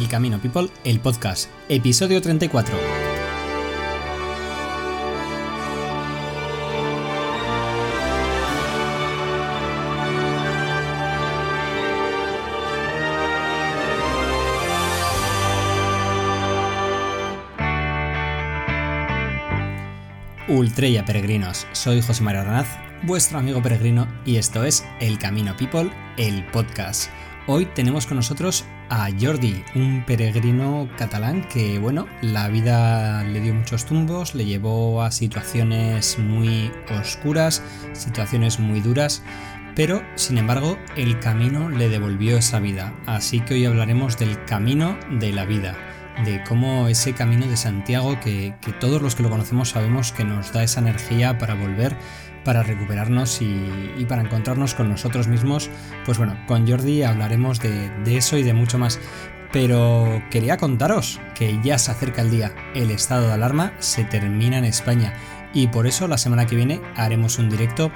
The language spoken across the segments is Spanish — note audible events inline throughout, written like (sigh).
El Camino People, el podcast, episodio 34. Ultrella peregrinos, soy José María Ranaz, vuestro amigo peregrino y esto es El Camino People, el podcast. Hoy tenemos con nosotros a Jordi, un peregrino catalán que, bueno, la vida le dio muchos tumbos, le llevó a situaciones muy oscuras, situaciones muy duras, pero, sin embargo, el camino le devolvió esa vida. Así que hoy hablaremos del camino de la vida de cómo ese camino de Santiago que, todos los que lo conocemos sabemos que nos da esa energía para volver, para recuperarnos y, para encontrarnos con nosotros mismos. Pues bueno, con Jordi hablaremos de, de eso y de mucho más. Pero quería contaros que ya se acerca el día, el estado de alarma se termina en España y por eso la semana que viene haremos un directo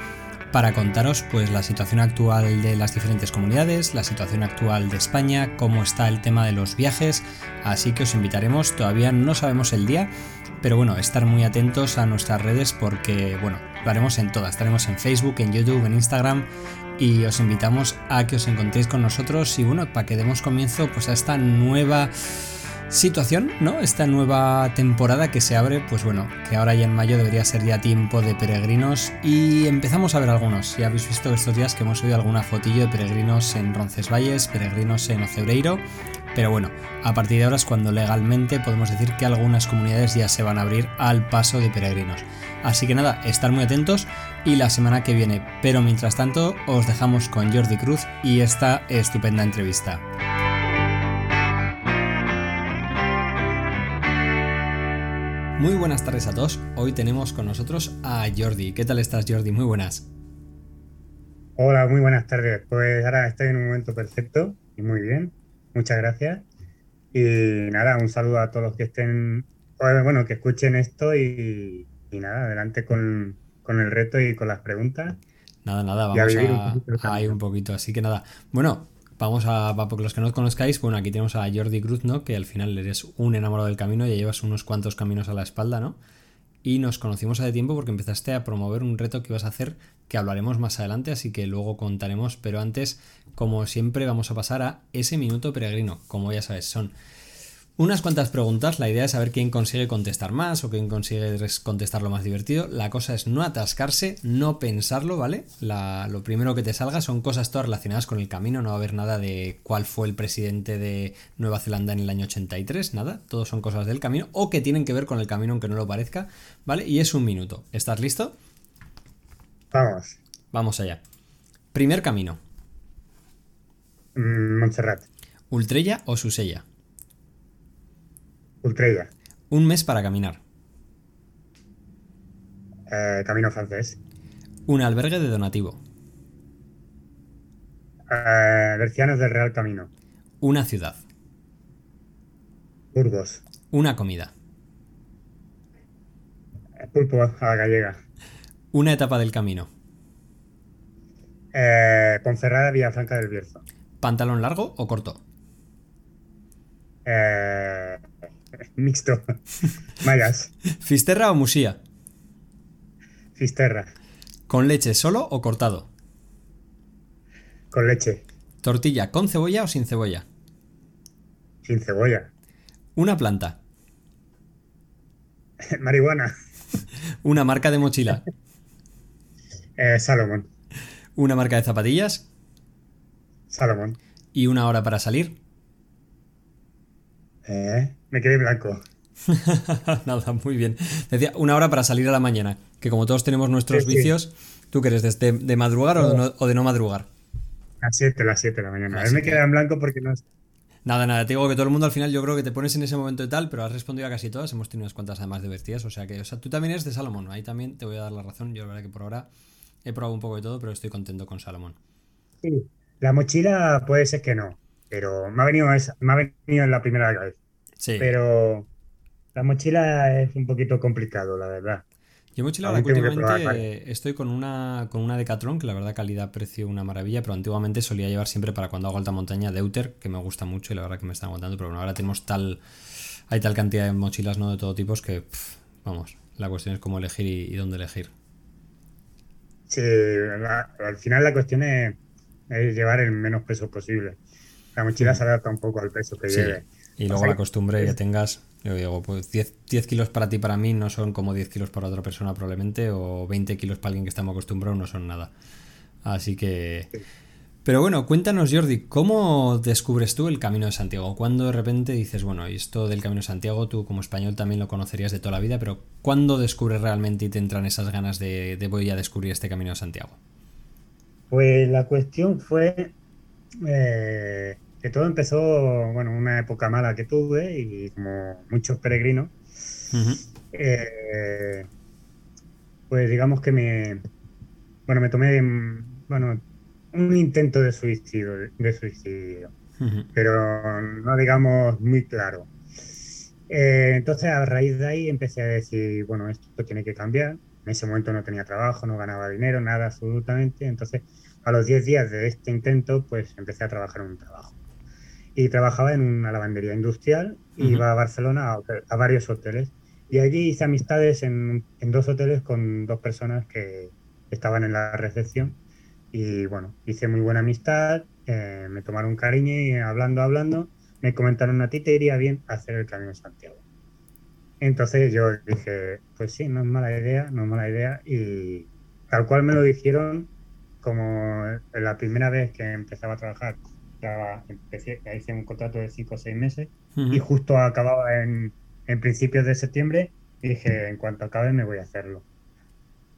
para contaros pues la situación actual de las diferentes comunidades, la situación actual de España, cómo está el tema de los viajes, así que os invitaremos, todavía no sabemos el día, pero bueno, estar muy atentos a nuestras redes porque bueno, lo haremos en todas, estaremos en Facebook, en YouTube, en Instagram y os invitamos a que os encontréis con nosotros y bueno, para que demos comienzo pues a esta nueva situación, ¿no? Esta nueva temporada que se abre, pues bueno, que ahora ya en mayo debería ser ya tiempo de peregrinos y empezamos a ver algunos. Ya habéis visto estos días que hemos oído alguna fotillo de peregrinos en Roncesvalles, peregrinos en Ocebreiro, pero bueno, a partir de ahora es cuando legalmente podemos decir que algunas comunidades ya se van a abrir al paso de peregrinos. Así que nada, estar muy atentos y la semana que viene. Pero mientras tanto, os dejamos con Jordi Cruz y esta estupenda entrevista. Muy buenas tardes a todos. Hoy tenemos con nosotros a Jordi. ¿Qué tal estás, Jordi? Muy buenas. Hola, muy buenas tardes. Pues ahora estoy en un momento perfecto y muy bien. Muchas gracias. Y nada, un saludo a todos los que estén, bueno, que escuchen esto y, nada, adelante con, el reto y con las preguntas. Nada, nada, vamos a, a, ir un poquito. Así que nada. Bueno, Vamos a, para los que no os conozcáis, bueno, aquí tenemos a Jordi Cruz, ¿no? Que al final eres un enamorado del camino, ya llevas unos cuantos caminos a la espalda, ¿no? Y nos conocimos hace tiempo porque empezaste a promover un reto que ibas a hacer, que hablaremos más adelante, así que luego contaremos, pero antes, como siempre, vamos a pasar a ese minuto peregrino. Como ya sabes, son unas cuantas preguntas, la idea es saber quién consigue contestar más o quién consigue contestar lo más divertido. La cosa es no atascarse, no pensarlo, ¿vale? lo primero que te salga son cosas todas relacionadas con el camino, no va a haber nada de cuál fue el presidente de Nueva Zelanda en el año 83, nada, todos son cosas del camino o que tienen que ver con el camino aunque no lo parezca, ¿vale? Y es un minuto. ¿Estás listo? Vamos. Vamos allá. Primer camino. Mm, Montserrat. ¿Ultrella o Susella? Ultrella. Un mes para caminar. Eh, camino francés. Un albergue de donativo. Eh, Bercianos del Real Camino. Una ciudad. Burgos. Una comida. Pulpo a la gallega. Una etapa del camino. Eh, Ponferrada, Villafranca del Bierzo. ¿Pantalón largo o corto? Eh, (laughs) Mixto. (laughs) Mayas. ¿Fisterra o musía? Fisterra. ¿Con leche solo o cortado? Con leche. ¿Tortilla con cebolla o sin cebolla? Sin cebolla. Una planta. (laughs) Marihuana. Una marca de mochila. Eh, Salomón. Una marca de zapatillas. Salomón. ¿Y una hora para salir? Eh, me quedé blanco. (laughs) Nada, muy bien. Decía, una hora para salir a la mañana. Que como todos tenemos nuestros vicios, ¿tú quieres de, de madrugar o, de no, madrugar? A las 7, las 7 de la mañana. A ver, me quedé en blanco porque no. Nada, nada, te digo que todo el mundo al final yo creo que te pones en ese momento y tal, pero has respondido a casi todas. Hemos tenido unas cuantas además divertidas. O sea que, o sea, tú también eres de Salomón. Ahí también te voy a dar la razón. Yo la verdad que por ahora he probado un poco de todo, pero estoy contento con Salomón. Sí, la mochila puede ser que no pero me ha venido, me ha venido en la primera vez. Sí. Pero la mochila es un poquito complicado, la verdad. Yo mochila ahora últimamente estoy con una con una Decathlon que la verdad calidad-precio una maravilla, pero antiguamente solía llevar siempre para cuando hago alta montaña Deuter, que me gusta mucho y la verdad que me están aguantando, pero bueno, ahora tenemos tal hay tal cantidad de mochilas no de todo tipo que vamos, la cuestión es cómo elegir y, dónde elegir. Sí, al final la cuestión es, llevar el menos peso posible. La mochila se adapta un poco al peso que lleve. Y luego la costumbre que tengas yo digo, pues 10, 10, kilos para ti, para mí, no son como 10 kilos para otra persona probablemente, o 20 kilos para alguien que estamos acostumbrados no son nada. Así que... Pero bueno, cuéntanos Jordi, ¿cómo descubres tú el Camino de Santiago? ¿Cuándo de repente dices, bueno, esto del Camino de Santiago, tú como español también lo conocerías de toda la vida, pero ¿cuándo descubres realmente y te entran esas ganas de, de voy a descubrir este Camino de Santiago? Pues la cuestión fue eh, que todo empezó, bueno, una época mala que tuve y como muchos peregrinos, eh, pues digamos que me, bueno, me tomé, bueno, un intento de suicidio, de suicidio, pero no digamos muy claro. Eh, entonces a raíz de ahí empecé a decir, bueno, esto tiene que cambiar. En ese momento no tenía trabajo, no ganaba dinero, nada absolutamente. Entonces a los 10 días de este intento, pues empecé a trabajar en un trabajo y trabajaba en una lavandería industrial, iba a Barcelona a, varios hoteles y allí hice amistades en, en, dos hoteles con dos personas que estaban en la recepción y bueno, hice muy buena amistad, eh, me tomaron cariño y hablando, hablando, me comentaron a ti te iría bien hacer el Camino de Santiago. Entonces yo dije, pues sí, no es mala idea, no es mala idea y tal cual me lo dijeron como la primera vez que empezaba a trabajar empecé, hice un contrato de 5 o 6 meses y justo acababa en, en, principios de septiembre y dije, en cuanto acabe me voy a hacerlo.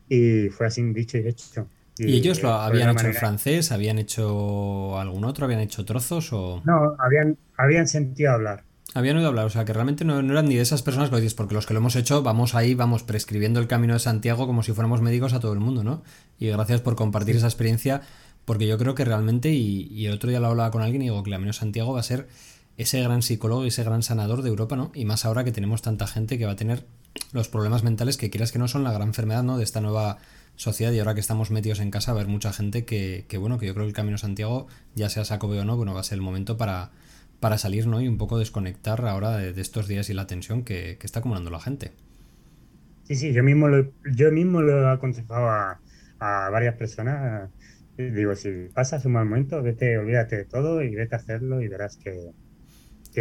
Y fue así dicho y hecho. ¿Y, ellos lo habían hecho en francés? ¿Habían hecho algún otro? ¿Habían hecho trozos? o No, habían, habían sentido hablar. Habían oído hablar, o sea que realmente no, eran ni de esas personas que dices, porque los que lo hemos hecho, vamos ahí, vamos prescribiendo el camino de Santiago como si fuéramos médicos a todo el mundo, ¿no? Y gracias por compartir esa experiencia porque yo creo que realmente, y, el otro día lo hablaba con alguien y digo que Camino Santiago va a ser ese gran psicólogo, ese gran sanador de Europa, ¿no? Y más ahora que tenemos tanta gente que va a tener los problemas mentales que quieras que no son la gran enfermedad, ¿no? De esta nueva sociedad y ahora que estamos metidos en casa va a haber mucha gente que, que bueno, que yo creo que el Camino Santiago, ya sea saco o no, bueno, va a ser el momento para, para salir, ¿no? Y un poco desconectar ahora de, estos días y la tensión que, está acumulando la gente. Sí, sí, yo mismo lo, yo mismo lo he aconsejado a, a varias personas Digo, si pasas un mal momento, vete, olvídate de todo y vete a hacerlo y verás que,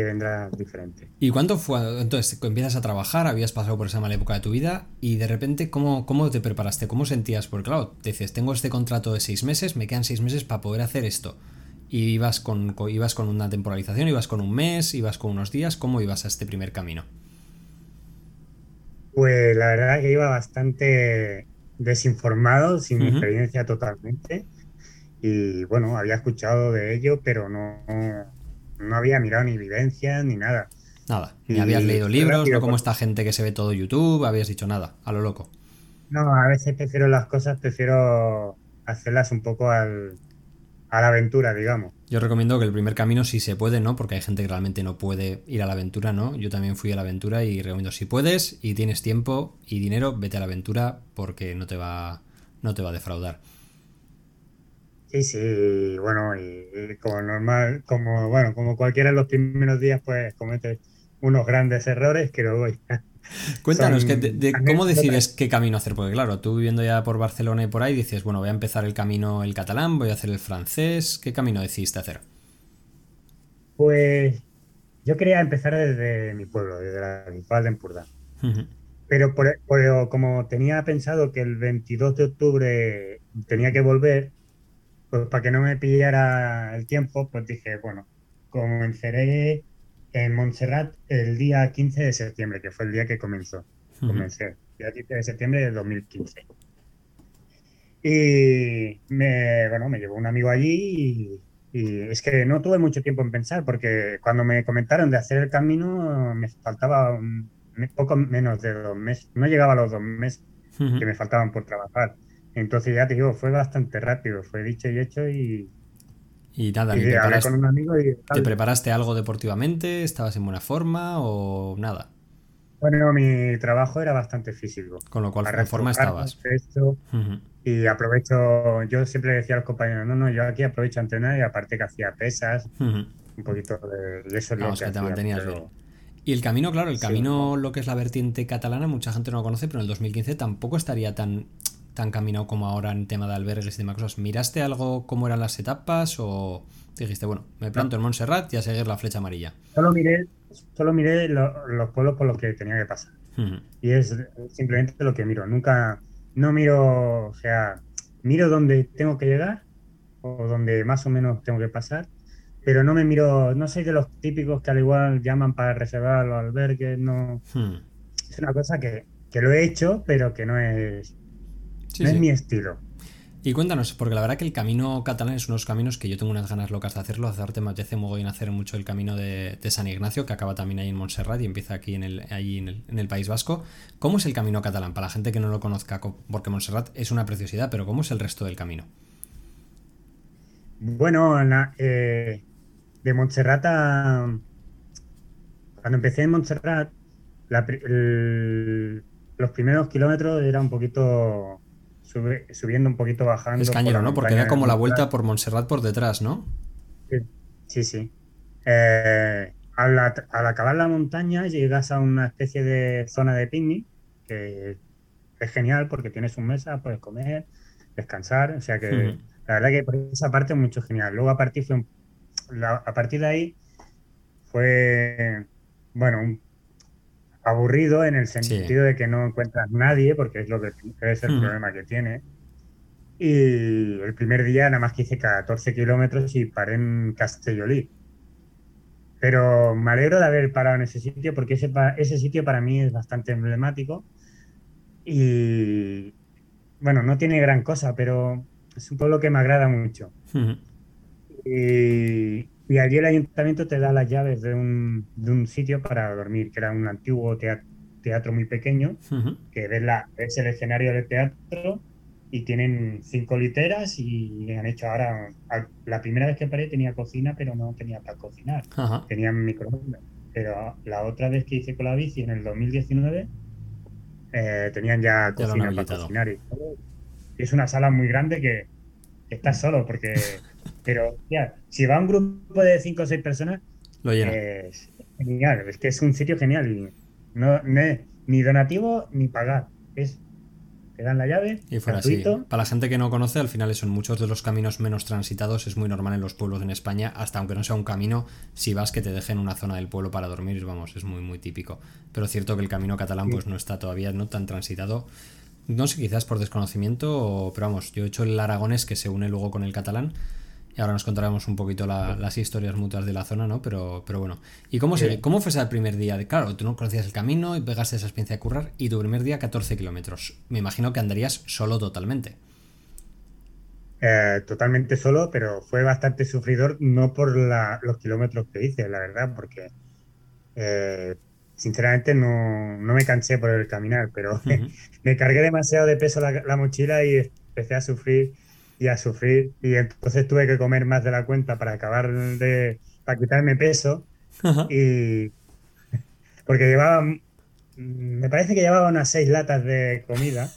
vendrá diferente. ¿Y cuánto fue? Entonces, empiezas a trabajar, habías pasado por esa mala época de tu vida y de repente, ¿cómo, cómo te preparaste? ¿Cómo sentías? Porque claro, te dices, tengo este contrato de seis meses, me quedan seis meses para poder hacer esto. Y ibas con, ibas con una temporalización, ibas con un mes, ibas con unos días, ¿cómo ibas a este primer camino? Pues la verdad que iba bastante desinformado, sin experiencia totalmente. Y bueno, había escuchado de ello, pero no, no había mirado ni evidencia ni nada. Nada, ni habías leído libros, no como esta gente que se ve todo YouTube, habías dicho nada, a lo loco. No, a veces prefiero las cosas, prefiero hacerlas un poco al, a la aventura, digamos. Yo recomiendo que el primer camino, si se puede, ¿no? Porque hay gente que realmente no puede ir a la aventura, ¿no? Yo también fui a la aventura y recomiendo, si puedes y tienes tiempo y dinero, vete a la aventura porque no te va, no te va a defraudar. Sí, sí, bueno, y, como normal, como bueno, como cualquiera de los primeros días, pues cometes unos grandes errores que luego (laughs) Cuéntanos, ¿cómo decides qué camino hacer? Porque claro, tú viviendo ya por Barcelona y por ahí dices, bueno, voy a empezar el camino el catalán, voy a hacer el francés. ¿Qué camino decidiste hacer? Pues yo quería empezar desde mi pueblo, desde la Principal de Empurdán. Pero por, como tenía pensado que el 22 de octubre tenía que volver, pues para que no me pillara el tiempo, pues dije, bueno, comenzaré en Montserrat el día 15 de septiembre, que fue el día que comenzó. Comencé, el día 15 de septiembre del 2015. Y me, bueno, me llevó un amigo allí y, y, es que no tuve mucho tiempo en pensar porque cuando me comentaron de hacer el camino me faltaba un, poco menos de dos meses, no llegaba a los dos meses que me faltaban por trabajar. Entonces ya te digo, fue bastante rápido, fue dicho y hecho y... Y nada, preparaste, con un amigo y ¿te preparaste algo deportivamente? ¿Estabas en buena forma o nada? Bueno, mi trabajo era bastante físico. Con lo cual, en forma estabas. Y aprovecho, yo siempre decía a los compañeros, no, no, yo aquí aprovecho a entrenar y aparte que hacía pesas, un poquito de, eso es lo que, te mantenías bien. Y el camino, claro, el camino, lo que es la vertiente catalana, mucha gente no lo conoce, pero en el 2015 tampoco estaría tan, tan caminado como ahora en tema de albergues y demás cosas. ¿Miraste algo cómo eran las etapas o dijiste, bueno, me planto en Montserrat y a seguir la flecha amarilla? Solo miré, solo miré los pueblos por los que tenía que pasar. Y es simplemente lo que miro. Nunca, no miro, o sea, miro dónde tengo que llegar o donde más o menos tengo que pasar, pero no me miro, no soy de los típicos que al igual llaman para reservar los albergues, no. Hmm. Es una cosa que, que, lo he hecho, pero que no es, no es mi estilo. Y cuéntanos, porque la verdad que el camino catalán es unos caminos que yo tengo unas ganas locas de hacerlo. Hacerte me apetece en hacer mucho el camino de, San Ignacio, que acaba también ahí en Montserrat y empieza aquí en el, ahí en el, País Vasco. ¿Cómo es el camino catalán? Para la gente que no lo conozca, porque Montserrat es una preciosidad, pero ¿cómo es el resto del camino? Bueno, eh, de Montserrat a... Cuando empecé en Montserrat, los primeros kilómetros era un poquito subiendo un poquito, bajando. Es cañero, ¿no? Porque da como la vuelta por Montserrat por detrás, ¿no? Sí, sí. Eh, al, acabar la montaña llegas a una especie de zona de picnic, que es genial porque tienes un mesa, puedes comer, descansar, o sea que la verdad que por esa parte es mucho genial. Luego a partir, fue, a partir de ahí fue, bueno, un aburrido en el sentido de que no encuentras nadie, porque es lo que es el problema que tiene. Y el primer día nada más que hice 14 kilómetros y paré en Castellolí. Pero me alegro de haber parado en ese sitio porque ese, ese sitio para mí es bastante emblemático. Y bueno, no tiene gran cosa, pero es un pueblo que me agrada mucho. Y, y allí el ayuntamiento te da las llaves de un, de un sitio para dormir, que era un antiguo teatro, muy pequeño, que ves la, es el escenario del teatro y tienen cinco literas y han hecho ahora, la primera vez que paré tenía cocina, pero no tenía para cocinar, tenían microondas. Pero la otra vez que hice con la bici en el 2019, eh, tenían ya cocina para cocinar. Y, es una sala muy grande que estás solo porque (laughs) Pero, ya, si va un grupo de 5 o 6 personas, lo llena. Es genial, es que es un sitio genial. Y no, ni donativo ni pagar. Es te dan la llave. Y fuera así. Para la gente que no conoce, al final son muchos de los caminos menos transitados. Es muy normal en los pueblos en España, hasta aunque no sea un camino, si vas que te dejen una zona del pueblo para dormir, vamos, es muy, muy típico. Pero es cierto que el camino catalán pues no está todavía no tan transitado. No sé, quizás por desconocimiento, pero vamos, yo he hecho el aragonés que se une luego con el catalán y ahora nos contaremos un poquito las historias mutuas de la zona, ¿no? Pero, pero bueno. ¿Y cómo, se, cómo fue ese primer día? Claro, tú no conocías el camino y pegaste esa experiencia de currar y tu primer día 14 kilómetros. Me imagino que andarías solo totalmente. Eh, totalmente solo, pero fue bastante sufridor, no por los kilómetros que hice, la verdad, porque eh, sinceramente no, me cansé por el caminar, pero (laughs) me cargué demasiado de peso la mochila y empecé a sufrir y a sufrir. Y entonces tuve que comer más de la cuenta para acabar de. para quitarme peso. Y. Porque llevaba. Me parece que llevaba unas seis latas de comida.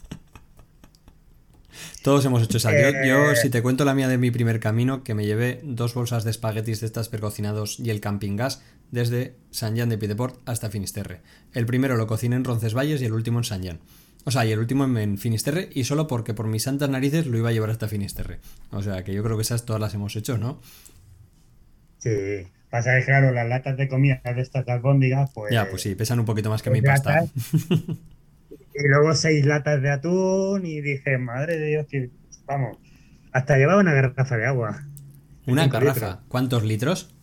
Todos hemos hecho. Yo, eh. si te cuento la mía de mi primer camino, que me llevé dos bolsas de espaguetis de estas precocinados y el camping gas desde San Jean de Piedeport hasta Finisterre. El primero lo cociné en Roncesvalles y el último en San Jean. O sea, y el último en Finisterre, y solo porque por mis santas narices lo iba a llevar hasta Finisterre. O sea, que yo creo que esas todas las hemos hecho, ¿no? Sí. Pasa que, claro, las latas de comida de estas albóndigas, pues. Ya, pues sí, pesan un poquito más que mi pasta. (laughs) y luego seis latas de atún, y dije, madre de Dios, que. Vamos. Hasta llevaba una garrafa de agua. ¿Una garrafa? ¿Cuántos litros?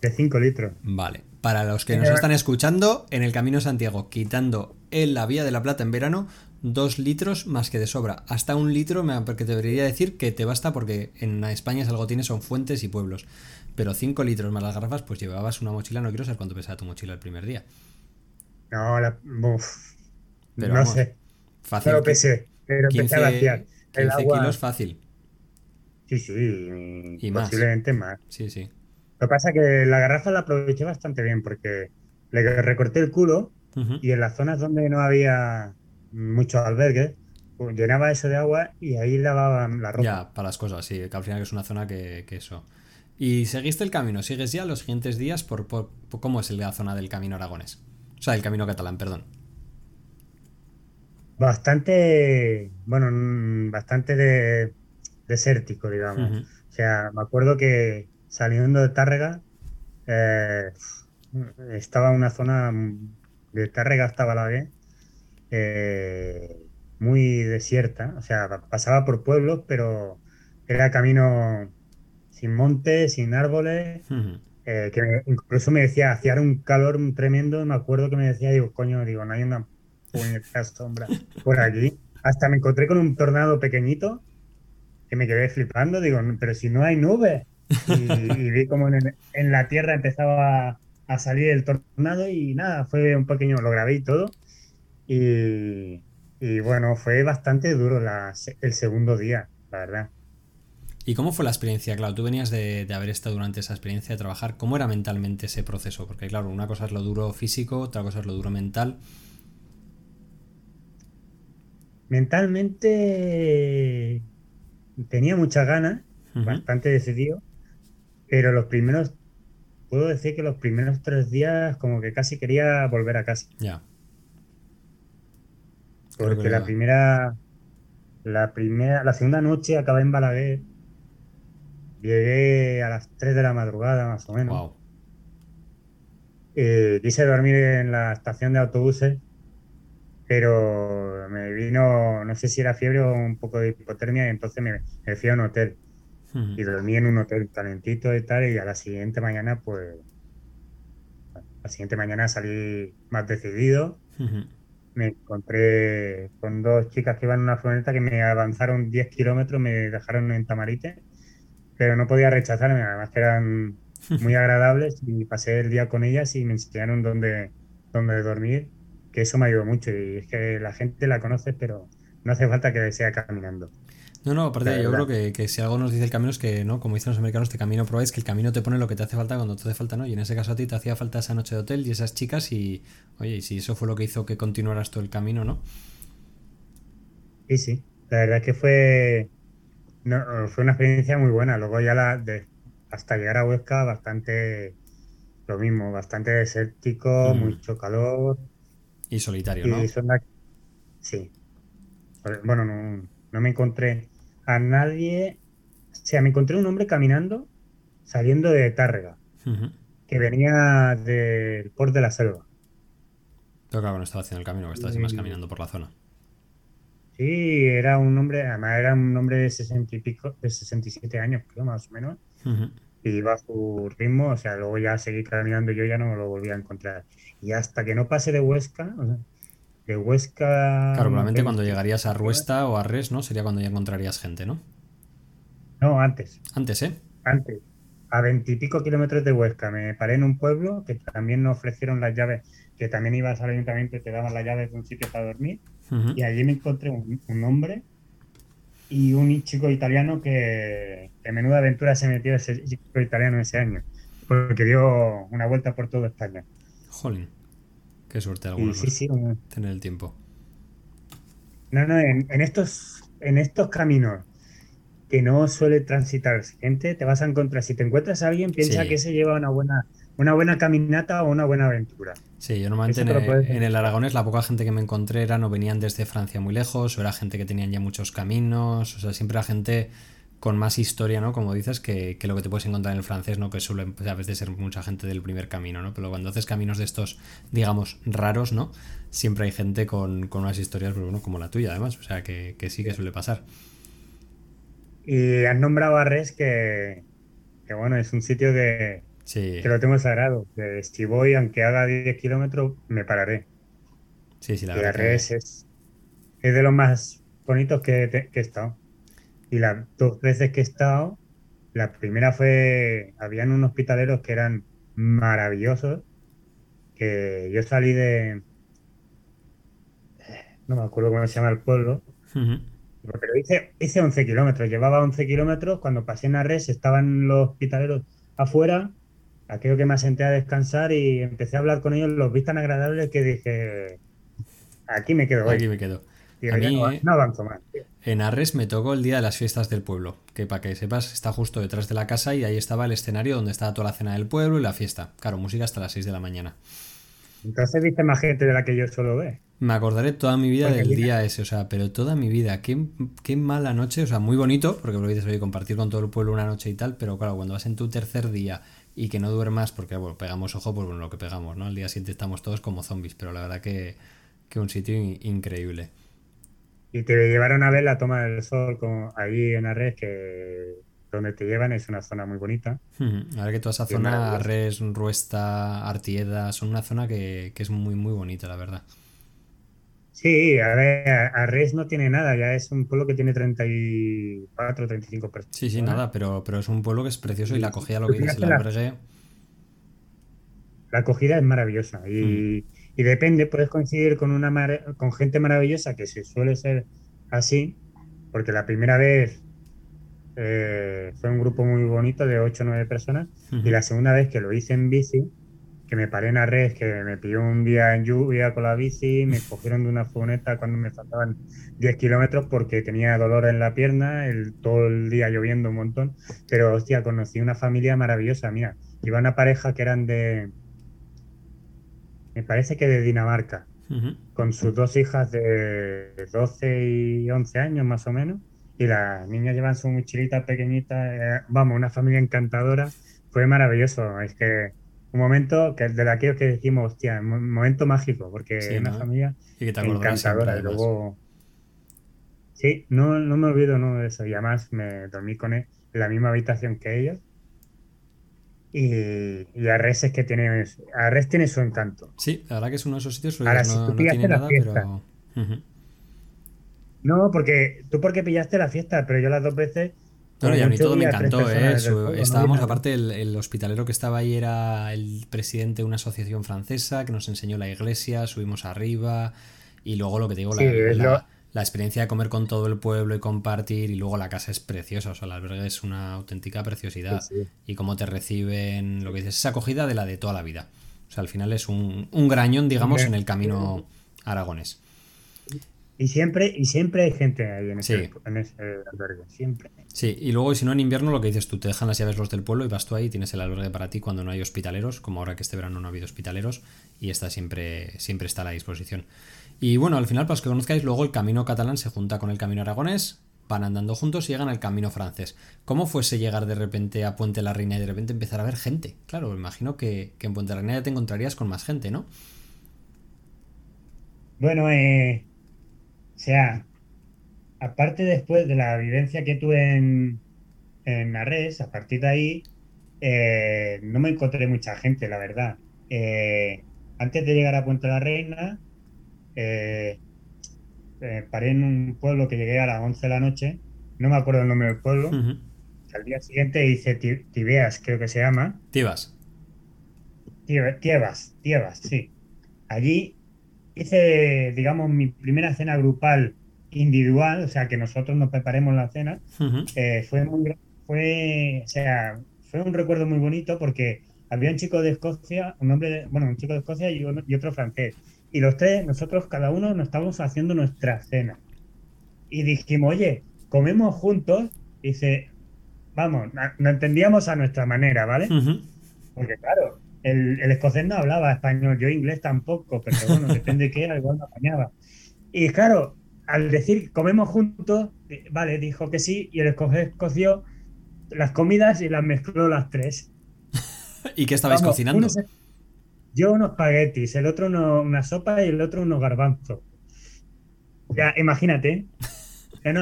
De 5 litros. Vale. Para los que nos están escuchando, en el Camino Santiago, quitando en la Vía de la Plata en verano, dos litros más que de sobra. Hasta un litro, porque te debería decir que te basta porque en España es algo tienes, son fuentes y pueblos. Pero cinco litros más las garrafas, pues llevabas una mochila, no quiero saber cuánto pesaba tu mochila el primer día. No, la, pero no sé. Fácil. No lo pesé, pero 15, a 15 kilos fácil. Sí, sí. Y posiblemente más. Sí, sí. Lo que pasa es que la garrafa la aproveché bastante bien porque le recorté el culo y en las zonas donde no había muchos albergues, pues llenaba eso de agua y ahí lavaban la ropa. Ya, para las cosas, sí, que al final es una zona que, eso. ¿Y seguiste el camino? ¿Sigues ya los siguientes días por, cómo es la zona del camino aragonés? O sea, el camino catalán, perdón. Bastante, bueno, bastante de, desértico, digamos. O sea, me acuerdo que saliendo de Tárrega, eh, estaba una zona Tárrega hasta Balaguer, eh, muy desierta, o sea, pasaba por pueblos, pero era camino sin montes, sin árboles, eh, que incluso me decía, hacía un calor tremendo, me acuerdo que me decía, digo, coño, digo, no hay una sombra por aquí. Hasta me encontré con un tornado pequeñito que me quedé flipando, digo, pero si no hay nubes. Y, vi como en, la tierra empezaba a, salir el tornado y nada, fue un pequeño, lo grabé y todo. Y, bueno, fue bastante duro el segundo día, la verdad. ¿Y cómo fue la experiencia? Claro, tú venías de, haber estado durante esa experiencia de trabajar. ¿Cómo era mentalmente ese proceso? Porque claro, una cosa es lo duro físico, otra cosa es lo duro mental. Mentalmente tenía muchas ganas, bastante decidido, pero los primeros, puedo decir que los primeros tres días como que casi quería volver a casa. Ya. Porque la primera, la primera, la segunda noche acabé en Balaguer. Llegué a las 3 de la madrugada más o menos. Wow. Eh, quise dormir en la estación de autobuses, pero me vino, no sé si era fiebre o un poco de hipotermia, y entonces me, me fui a un hotel. Y dormí en un hotel calentito y tal, y a la siguiente mañana, pues, la siguiente mañana salí más decidido. Me encontré con dos chicas que iban en una furgoneta que me avanzaron 10 kilómetros, me dejaron en Tamarite, pero no podía rechazarme, además que eran (laughs) muy agradables y pasé el día con ellas y me enseñaron dónde, dónde dormir, que eso me ayudó mucho y es que la gente la conoce, pero no hace falta que sea caminando. No, no, aparte yo creo que, si algo nos dice el camino es que, ¿no? Como dicen los americanos, este camino probáis que el camino te pone lo que te hace falta cuando te hace falta, ¿no? Y en ese caso a ti te hacía falta esa noche de hotel y esas chicas y, oye, y si eso fue lo que hizo que continuaras todo el camino, ¿no? Sí, sí, la verdad es que fue, fue una experiencia muy buena. Luego ya la, de, hasta llegar a Huesca, bastante lo mismo, bastante desértico, mm. mucho calor. Y solitario, ¿no? Sí. Bueno, no, no me encontré a nadie. O sea, me encontré un hombre caminando saliendo de Tárrega, que venía del port de la selva. Claro, no estaba haciendo el camino, que estaba más caminando por la zona. Sí, era un hombre, además era un hombre de 60 y pico, de 67 años, creo, más o menos. Y iba a su ritmo, o sea, luego ya seguí caminando y yo ya no lo volví a encontrar. Y hasta que no pase de Huesca, de Huesca. Claro, probablemente cuando llegarías a Ruesta o a Res, ¿no? Sería cuando ya encontrarías gente, ¿no? No, antes. Antes, ¿eh? Antes. A veintipico kilómetros de Huesca. Me paré en un pueblo que también nos ofrecieron las llaves, que también ibas al ayuntamiento y te daban las llaves de un sitio para dormir. Y allí me encontré un, hombre y un chico italiano que, de menuda aventura se metió ese chico italiano ese año. Porque dio una vuelta por toda España. Jolín. Qué suerte algunos sí, sí, tener el tiempo. No, no, en, estos, en estos caminos que no suele transitar gente, te vas a encontrar, si te encuentras a alguien, piensa que se lleva una buena, una buena caminata o una buena aventura. Sí, yo normalmente en el, en el, Aragonés la poca gente que me encontré era no venían desde Francia muy lejos, o era gente que tenían ya muchos caminos, o sea, siempre era gente con más historia, ¿no? Como dices, que, lo que te puedes encontrar en el francés, ¿no? Que suele a veces ser mucha gente del primer camino, ¿no? Pero cuando haces caminos de estos, digamos, raros, ¿no? Siempre hay gente con, con unas historias, pero bueno, como la tuya, además. O sea, que, sí que suele pasar. Y has nombrado a Res que, que bueno, es un sitio de, que lo tengo sagrado. Que si voy, aunque haga 10 kilómetros, me pararé. Sí, sí, la verdad. Res es, es de los más bonitos que, que he estado. Y las dos veces que he estado, la primera fue, habían unos hospitaleros que eran maravillosos, que yo salí de, no me acuerdo cómo se llama el pueblo, pero hice, hice 11 kilómetros, llevaba 11 kilómetros, cuando pasé en Arres estaban los hospitaleros afuera, aquello que me senté a descansar y empecé a hablar con ellos, los vi tan agradables que dije, aquí me quedo. Aquí me quedo. No, avanzo más. En Arres me tocó el día de las fiestas del pueblo, que para que sepas está justo detrás de la casa y ahí estaba el escenario donde estaba toda la cena del pueblo y la fiesta. Claro, música hasta las 6 de la mañana. Entonces viste más gente de la que yo suelo ver. Me acordaré toda mi vida del día ese, o sea, pero toda mi vida. Qué, qué, mala noche, o sea, muy bonito, porque lo dices, oye, compartir con todo el pueblo una noche y tal, pero claro, cuando vas en tu tercer día y que no duermas, porque bueno, pegamos ojo por lo que pegamos, ¿no? Al día siguiente estamos todos como zombies, pero la verdad que, que un sitio increíble. Y te llevaron a ver la toma del sol con, ahí en Arres, que donde te llevan es una zona muy bonita. Ahora que toda esa zona, Arres, Ruesta, Artieda, son una zona que, que, es muy, muy bonita, la verdad. Sí, a ver, Arres no tiene nada, ya es un pueblo que tiene 34, 35 personas. Sí, sí, nada, pero, pero es un pueblo que es precioso y la acogida, lo que el albergue. La acogida es maravillosa y, y depende, puedes coincidir con, una con gente maravillosa que se suele ser así, porque la primera vez eh, fue un grupo muy bonito de 8 o 9 personas y la segunda vez que lo hice en bici, que me paré en la red, que me pilló un día en lluvia con la bici, me (laughs) cogieron de una furgoneta cuando me faltaban 10 kilómetros porque tenía dolor en la pierna, el, todo el día lloviendo un montón, pero hostia, conocí una familia maravillosa, mira, iba una pareja que eran de, me parece que de Dinamarca, con sus dos hijas de 12 y 11 años más o menos, y las niñas llevan su mochilita pequeñita, eh, vamos, una familia encantadora, fue maravilloso, es que un momento que de aquellos que decimos, hostia, un momento mágico, porque es una familia encantadora, y luego... Sí, no, no me olvido ¿no? de eso, y además me dormí con él en la misma habitación que ellos y, y Arres es que tiene. Arres tiene su encanto. Sí, la verdad que es uno de esos sitios Ahora, no, si tú pillaste la fiesta. No, porque tú porque pillaste la fiesta, pero yo las dos veces. No, y a mí todo me encantó, ¿eh? estábamos, aparte, el, el, hospitalero que estaba ahí era el presidente de una asociación francesa que nos enseñó la iglesia, subimos arriba y luego lo que te digo, la, la experiencia de comer con todo el pueblo y compartir y luego la casa es preciosa, o sea, el albergue es una auténtica preciosidad y cómo te reciben, lo que dices, esa acogida de la de toda la vida. O sea, al final es un, un grañón, digamos, en el camino aragonés. Y siempre, y siempre hay gente ahí en ese, albergue, siempre. Sí, y luego, si no, en invierno lo que dices tú, te dejan las llaves los del pueblo y vas tú ahí, tienes el albergue para ti cuando no hay hospitaleros, como ahora que este verano no ha habido hospitaleros, y está siempre, siempre está a la disposición. Y bueno, al final, para los que conozcáis, luego el camino catalán se junta con el camino aragonés, van andando juntos y llegan al camino francés. ¿Cómo fuese llegar de repente a Puente la Reina y de repente empezar a ver gente? Claro, me imagino que, en Puente la Reina ya te encontrarías con más gente, ¿no? Bueno, eh, o sea, aparte después de la vivencia que tuve en, en Arres, a partir de ahí, eh, no me encontré mucha gente, la verdad. Eh, antes de llegar a Puente la Reina, eh, eh, paré en un pueblo que llegué a las 11 de la noche, no me acuerdo el nombre del pueblo. Al día siguiente hice Tibeas, creo que se llama. Tiebas. Tiebas, Tiebas, sí. Allí hice, digamos, mi primera cena grupal individual, o sea, que nosotros nos preparemos la cena. Eh, fue muy, fue, o sea, fue un recuerdo muy bonito porque había un chico de Escocia, un hombre, bueno, un chico de Escocia y, y otro francés. Y los tres, nosotros cada uno nos estábamos haciendo nuestra cena. Y dijimos, oye, comemos juntos. Y dice, vamos, no entendíamos a nuestra manera, ¿vale? Porque claro, el, el, escocés no hablaba español, yo inglés tampoco, pero bueno, (laughs) depende de qué, igual me apañaba. Y claro, al decir comemos juntos, eh, vale, dijo que sí, y el escocés coció las comidas y las mezcló las tres. (laughs) ¿Y qué estabais cocinando? Yo unos espaguetis, el otro una sopa y el otro unos garbanzos. Ya, imagínate.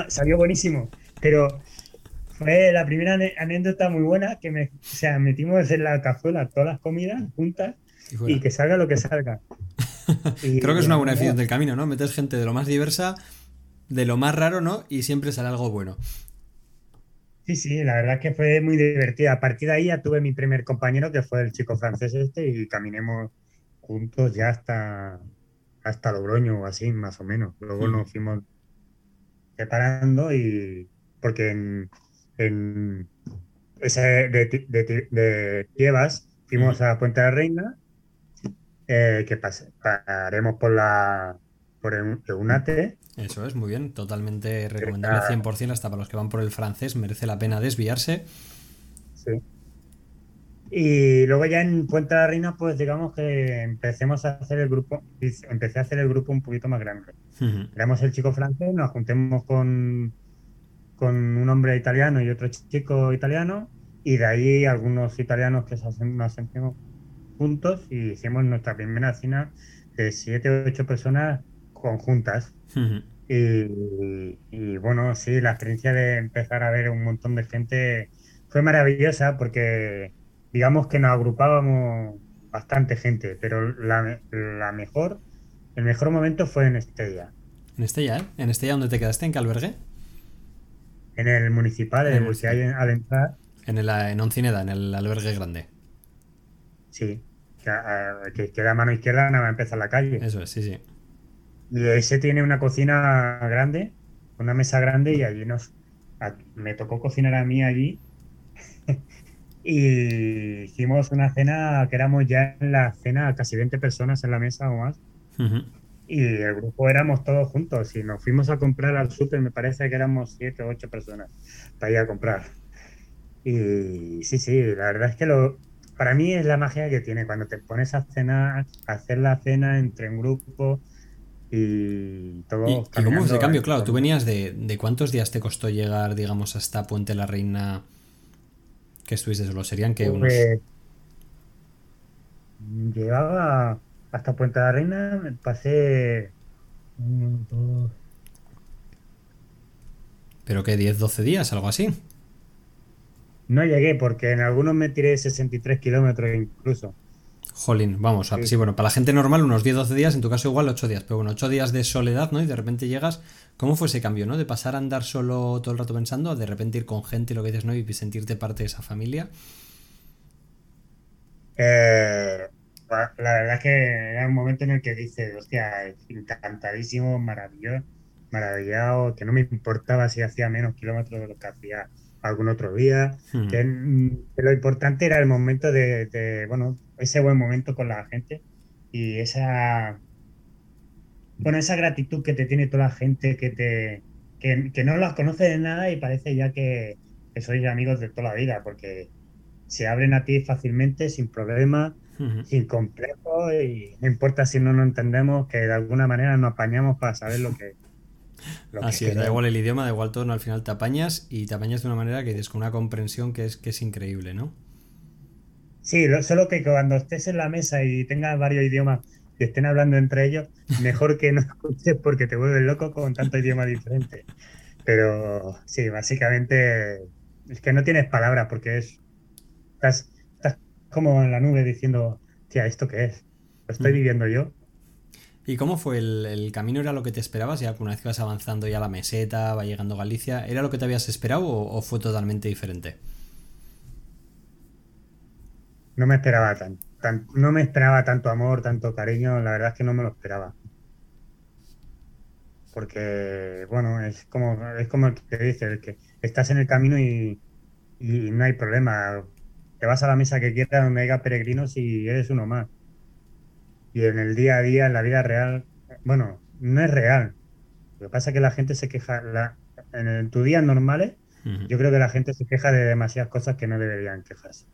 salió buenísimo. Pero fue la primera anécdota muy buena que me, o sea, metimos en la cazuela todas las comidas juntas y, que salga lo que salga. (laughs) Creo que es una buena definición del camino, ¿no? Metes gente de lo más diversa, de lo más raro, ¿no? Y siempre sale algo bueno. Sí, sí, la verdad es que fue muy divertida. A partir de ahí ya tuve mi primer compañero, que fue el chico francés este, y caminemos juntos ya hasta, hasta Logroño o así, más o menos. Luego nos fuimos separando y porque en, en ese de, de, fuimos a Puente de la Reina, eh, que pasaremos por la por Eunate. Eso es, muy bien, totalmente recomendable 100%, hasta para los que van por el francés, merece la pena desviarse. Sí. Y luego ya en Puente de la Reina, pues digamos que empecemos a hacer el grupo, empecé a hacer el grupo un poquito más grande. Éramos el chico francés, nos juntemos con, con un hombre italiano y otro chico italiano, y de ahí algunos italianos que nos sentimos juntos y hicimos nuestra primera cena de siete o ocho personas conjuntas. y, bueno, sí, la experiencia de empezar a ver un montón de gente fue maravillosa porque digamos que nos agrupábamos bastante gente, pero la, la mejor, el mejor momento fue en Estella. En Estella, ¿eh? ¿En Estella dónde te quedaste? ¿En qué albergue? En el municipal, en el, que hay al entrar. En, el, en Oncineda, en el albergue grande. Sí, que, queda a mano izquierda nada más empezar la calle. Eso es, sí, sí. Ese tiene una cocina grande, una mesa grande y allí nos... Me tocó cocinar a mí allí (laughs) y hicimos una cena que éramos ya en la cena casi 20 personas en la mesa o más. Y el grupo éramos todos juntos y nos fuimos a comprar al súper, me parece que éramos 7 o 8 personas para ir a comprar. Y sí, sí, la verdad es que lo, para mí es la magia que tiene cuando te pones a cenar, a hacer la cena entre un grupo y todo. ¿Y, cómo fue cambio? Claro, tú venías de, de, cuántos días te costó llegar, digamos, hasta Puente la Reina que estuviste solo. ¿Serían que unos.? Llevaba hasta Puente la Reina, pasé. ¿Pero qué? ¿10, 12 días? ¿Algo así? No llegué porque en algunos me tiré 63 kilómetros incluso. Jolín, vamos, sí. bueno, para la gente normal unos 10-12 días, en tu caso igual 8 días, pero bueno, 8 días de soledad, ¿no? Y de repente llegas, ¿cómo fue ese cambio, ¿no? De pasar a andar solo todo el rato pensando, a de repente ir con gente, lo que dices, ¿no? Y sentirte parte de esa familia. Eh, la verdad es que era un momento en el que dices, hostia, encantadísimo, maravilloso, maravillado, que no me importaba si hacía menos kilómetros de lo que hacía algún otro día, hmm. que, lo importante era el momento de, bueno, ese buen momento con la gente y esa, bueno, esa gratitud que te tiene toda la gente que te, que, no las conoce de nada y parece ya que, sois amigos de toda la vida, porque se abren a ti fácilmente, sin problema, hmm. sin complejo, y no importa si no nos entendemos, que de alguna manera nos apañamos para saber lo que, Así es, da igual el idioma, da igual todo, no, al final te apañas y te apañas de una manera que dices con una comprensión que es, que es increíble, ¿no? Sí, solo que cuando estés en la mesa y tengas varios idiomas y estén hablando entre ellos, (laughs) mejor que no escuches porque te vuelves loco con tanto idioma diferente. Pero sí, básicamente es que no tienes palabras porque es estás, estás como en la nube diciendo, tía, ¿esto qué es? ¿Lo estoy mm. viviendo yo? ¿Y cómo fue el, camino? ¿Era lo que te esperabas? Ya una vez que vas avanzando ya la meseta, va llegando Galicia, ¿era lo que te habías esperado o, fue totalmente diferente? No me esperaba tan, no me esperaba tanto amor, tanto cariño, la verdad es que no me lo esperaba. Porque, bueno, es como, es como el que dice, el que estás en el camino y, y no hay problema. Te vas a la mesa que quieras donde haya peregrinos y eres uno más. Y en el día a día, en la vida real, bueno, no es real. Lo que pasa es que la gente se queja, la, en, tus días normales, yo creo que la gente se queja de demasiadas cosas que no deberían quejarse.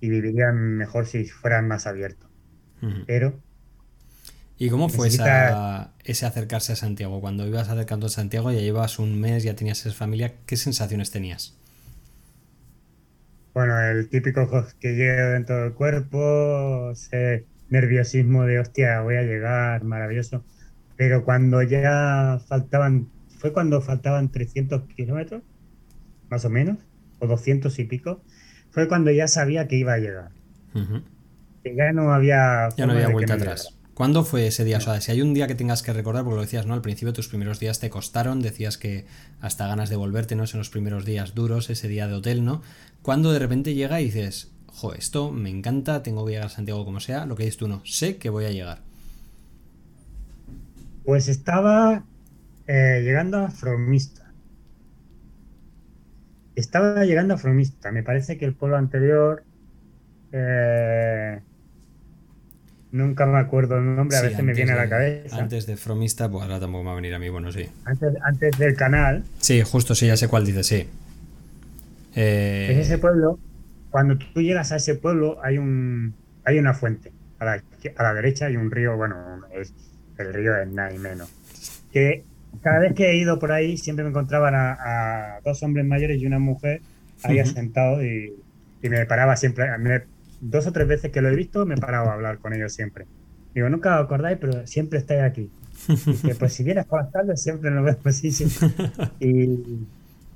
Y vivirían mejor si fueran más abiertos. Pero... ¿Y cómo fue ese acercarse a Santiago? Cuando ibas acercando a Santiago, ya llevas un mes, ya tenías esa familia, ¿qué sensaciones tenías? Bueno, el típico que llega dentro del cuerpo, se, nerviosismo de hostia, voy a llegar, maravilloso. Pero cuando ya faltaban, fue cuando faltaban 300 kilómetros, más o menos, o 200 y pico, fue cuando ya sabía que iba a llegar. Que ya no había... Ya no había vuelta atrás. ¿Cuándo fue ese día? O sea, si hay un día que tengas que recordar, porque lo decías, ¿no? Al principio tus primeros días te costaron, decías que hasta ganas de volverte, ¿no? En los primeros días duros, ese día de hotel, ¿no? Cuando de repente llega y dices, jo, esto me encanta, tengo que llegar a Santiago como sea, lo que dices tú no, sé que voy a llegar. Pues estaba eh, llegando a Fromista. Estaba llegando a Fromista. Me parece que el pueblo anterior Eh, nunca me acuerdo el nombre, a Sí, veces me viene a la cabeza. Antes de Fromista, pues ahora tampoco me va a venir a mí, bueno, sí. Antes, antes del canal, Sí, justo, sí, ya sé cuál dice, sí. Eh, es ese pueblo. Cuando tú llegas a ese pueblo, hay un hay una fuente. A la, a la derecha hay un río, bueno, es, el río es nada y menos. Que cada vez que he ido por ahí, siempre me encontraban a, a dos hombres mayores y una mujer ahí Ujú. sentados y, y me paraba siempre. me- dos o tres veces que lo he visto, me paraba a hablar con ellos siempre. Digo, nunca os acordáis, pero siempre estáis aquí. Dice, pues si vienes por las tardes, siempre nos vemos. Sí, (laughs) sí. Y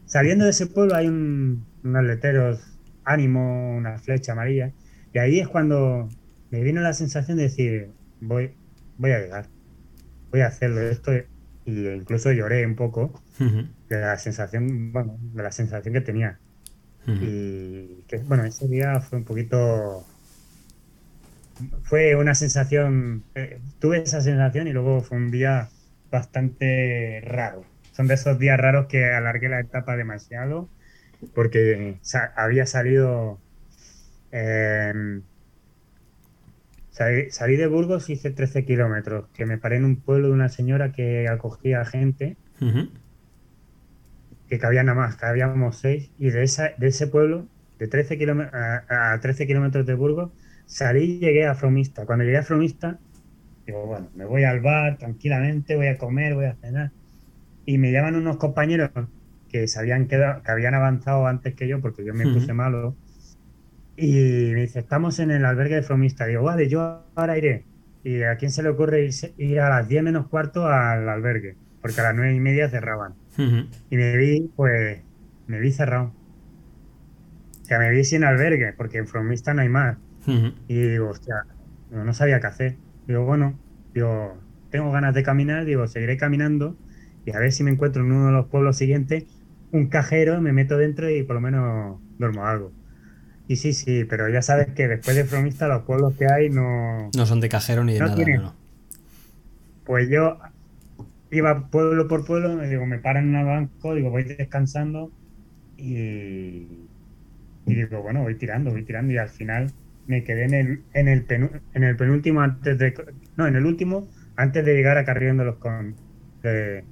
saliendo de ese pueblo hay un- unos letreros, ánimo, una flecha amarilla. Y ahí es cuando me vino la sensación de decir, voy, voy a llegar, voy a hacerlo esto. Y incluso lloré un poco de la sensación, bueno, de la sensación que tenía. Y que, bueno, ese día fue un poquito. Fue una sensación. eh, tuve esa sensación y luego fue un día bastante raro. Son de esos días raros que alargué la etapa demasiado porque sa- había salido. em, salí, salí de Burgos y hice 13 kilómetros, que me paré en un pueblo de una señora que acogía gente Ujú. que cabían nada más, cabíamos seis, y de, esa, de ese pueblo, de 13 kilómetros, a, a 13 kilómetros de Burgos, salí y llegué a Fromista. Cuando llegué a Fromista, digo, bueno, me voy al bar tranquilamente, voy a comer, voy a cenar. Y me llaman unos compañeros que se habían quedado, que habían avanzado antes que yo, porque yo me Ujú. puse malo. Y me dice, estamos en el albergue de Fromista. Digo, vale, yo ahora iré. ¿Y a quién se le ocurre irse- ir a las 10 menos cuarto al albergue? Porque a las 9 y media cerraban. Ujú. Y me vi, pues, me vi cerrado. O sea, me vi sin albergue, porque en Fromista no hay más. Ujú. Y digo, hostia, no, no sabía qué hacer. Digo, bueno, digo, tengo ganas de caminar, digo, seguiré caminando y a ver si me encuentro en uno de los pueblos siguientes un cajero, me meto dentro y por lo menos duermo algo. Y sí, sí, pero ya sabes que después de Fromista los pueblos que hay no... No son de cajero ni de No nada, no. Pues yo iba pueblo por pueblo, me digo, me paran en el banco, digo, voy descansando y, y digo, bueno, voy tirando, voy tirando y al final me quedé en el, en el, penu- en el penúltimo antes de, no, en el último antes de llegar a Carrión de los, con, de,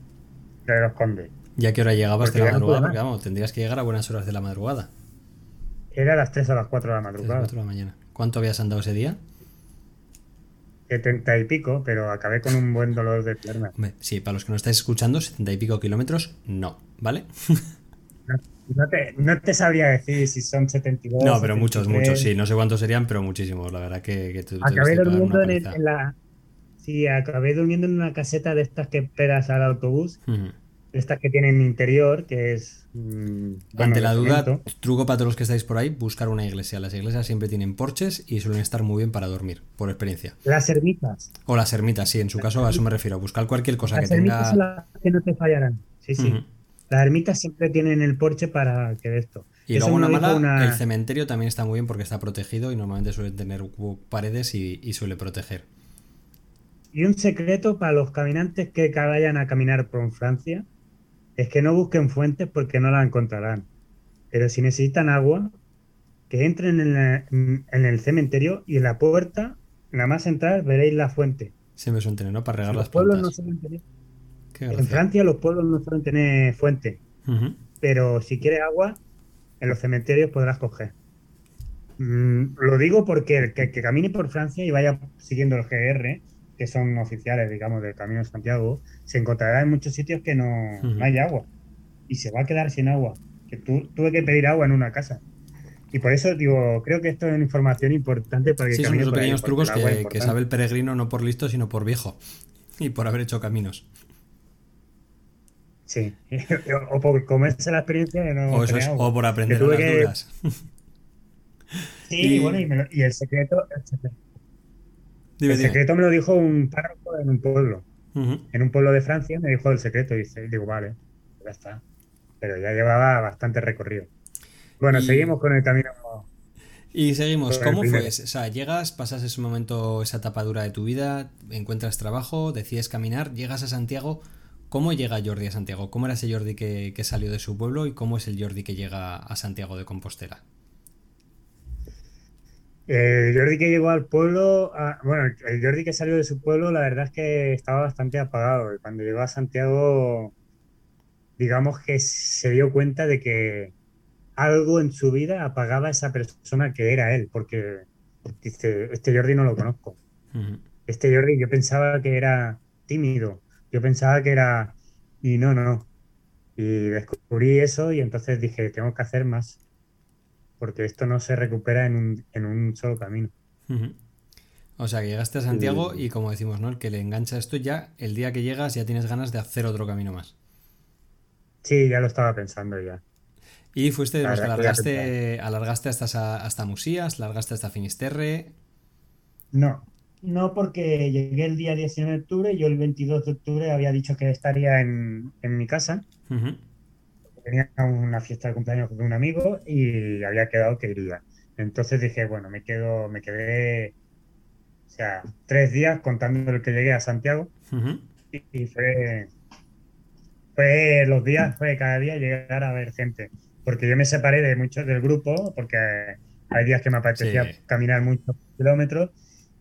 de los Condes. ¿Ya qué hora llegabas Porque de la no madrugada? Porque vamos, tendrías que llegar a buenas horas de la madrugada. Era a las 3 o las 4 de la madrugada, cuatro de la mañana. ¿Cuánto habías andado ese día? 70 y pico, pero acabé con un buen dolor de pierna. Sí, para los que no estáis escuchando, 70 y pico kilómetros, no, ¿vale? (laughs) No, no te, no te sabría decir si son 72. No, pero muchos, 73. muchos, sí. No sé cuántos serían, pero muchísimos. La verdad que, que te, Acabé durmiendo en, en la. Sí, acabé durmiendo en una caseta de estas que esperas al autobús, estas que tienen interior, que es. mm, Ante la duda, truco para todos los que estáis por ahí, buscar una iglesia. Las iglesias siempre tienen porches y suelen estar muy bien para dormir, por experiencia. Las ermitas. O las ermitas, sí, en su caso a eso me refiero. Buscar cualquier cosa que Las ermitas son tenga... las que no te fallarán. Sí, sí. Las ermitas siempre tienen el porche para que de esto. Y Eso luego una mala, una- el cementerio también está muy bien porque está protegido y normalmente suelen tener paredes y, y suele proteger. Y un secreto para los caminantes que vayan a caminar por Francia es que no busquen fuentes porque no la encontrarán. Pero si necesitan agua, que entren en, la- en el cementerio y en la puerta, nada más entrar, veréis la fuente. Siempre suelen tener, ¿no? Para regar Los las pueblos no suelen tener- en. Francia los pueblos no suelen tener fuente, pero si quieres agua, en los cementerios podrás coger. Mm, lo digo porque el que, que camine por Francia y vaya siguiendo el GR, que son oficiales, digamos, del Camino de Santiago, se encontrará en muchos sitios que no, no hay agua y se va a quedar sin agua. Que tú, tuve que pedir agua en una casa. Y por eso digo, creo que esto es una información importante para que Sí, son esos ahí, pequeños trucos que, que sabe el peregrino no por listo, sino por viejo. Y por haber hecho caminos. Sí, (laughs) o por comerse la experiencia no o, eso tener es, agua. o por aprender a las que- duras. (laughs) Sí, y- bueno, y, me lo- y el secreto, el secreto, Dime, el secreto me lo dijo un párroco en un pueblo. En un pueblo de Francia me dijo el secreto y dice, digo, vale, ya está. Pero ya llevaba bastante recorrido. Bueno, Y- seguimos con el camino. Y seguimos. ¿Cómo fue? O sea, llegas, pasas ese momento, esa etapa dura de tu vida, encuentras trabajo, decides caminar, llegas a Santiago. ¿Cómo llega Jordi a Santiago? ¿Cómo era ese Jordi que, que salió de su pueblo y cómo es el Jordi que llega a Santiago de Compostela? El Jordi que llegó al pueblo, ah, bueno, el Jordi que salió de su pueblo, la verdad es que estaba bastante apagado. Y cuando llegó a Santiago, digamos que se dio cuenta de que algo en su vida apagaba a esa persona que era él, porque dice, este Jordi no lo conozco. Este Jordi yo pensaba que era tímido, yo pensaba que era... Y no, no. Y descubrí eso y entonces dije, tengo que hacer más, porque esto no se recupera en un, en un solo camino. O sea, que llegaste a Santiago y como decimos, ¿no? El que le engancha esto ya, el día que llegas ya tienes ganas de hacer otro camino más. Sí, ya lo estaba pensando ya. Y fuiste de los que alargaste, alargaste hasta, hasta Musías, largaste hasta Finisterre. No, no porque llegué el día 19 de octubre, y yo el 22 de octubre había dicho que estaría en, mi casa. Tenía una fiesta de cumpleaños con un amigo y había quedado que iría. Entonces dije, bueno, me quedo, me quedé, o sea, tres días contando el que llegué a Santiago. y, fue, fue los días, fue cada día llegar a ver gente porque yo me separé de muchos del grupo, porque hay días que me apetecía caminar muchos kilómetros,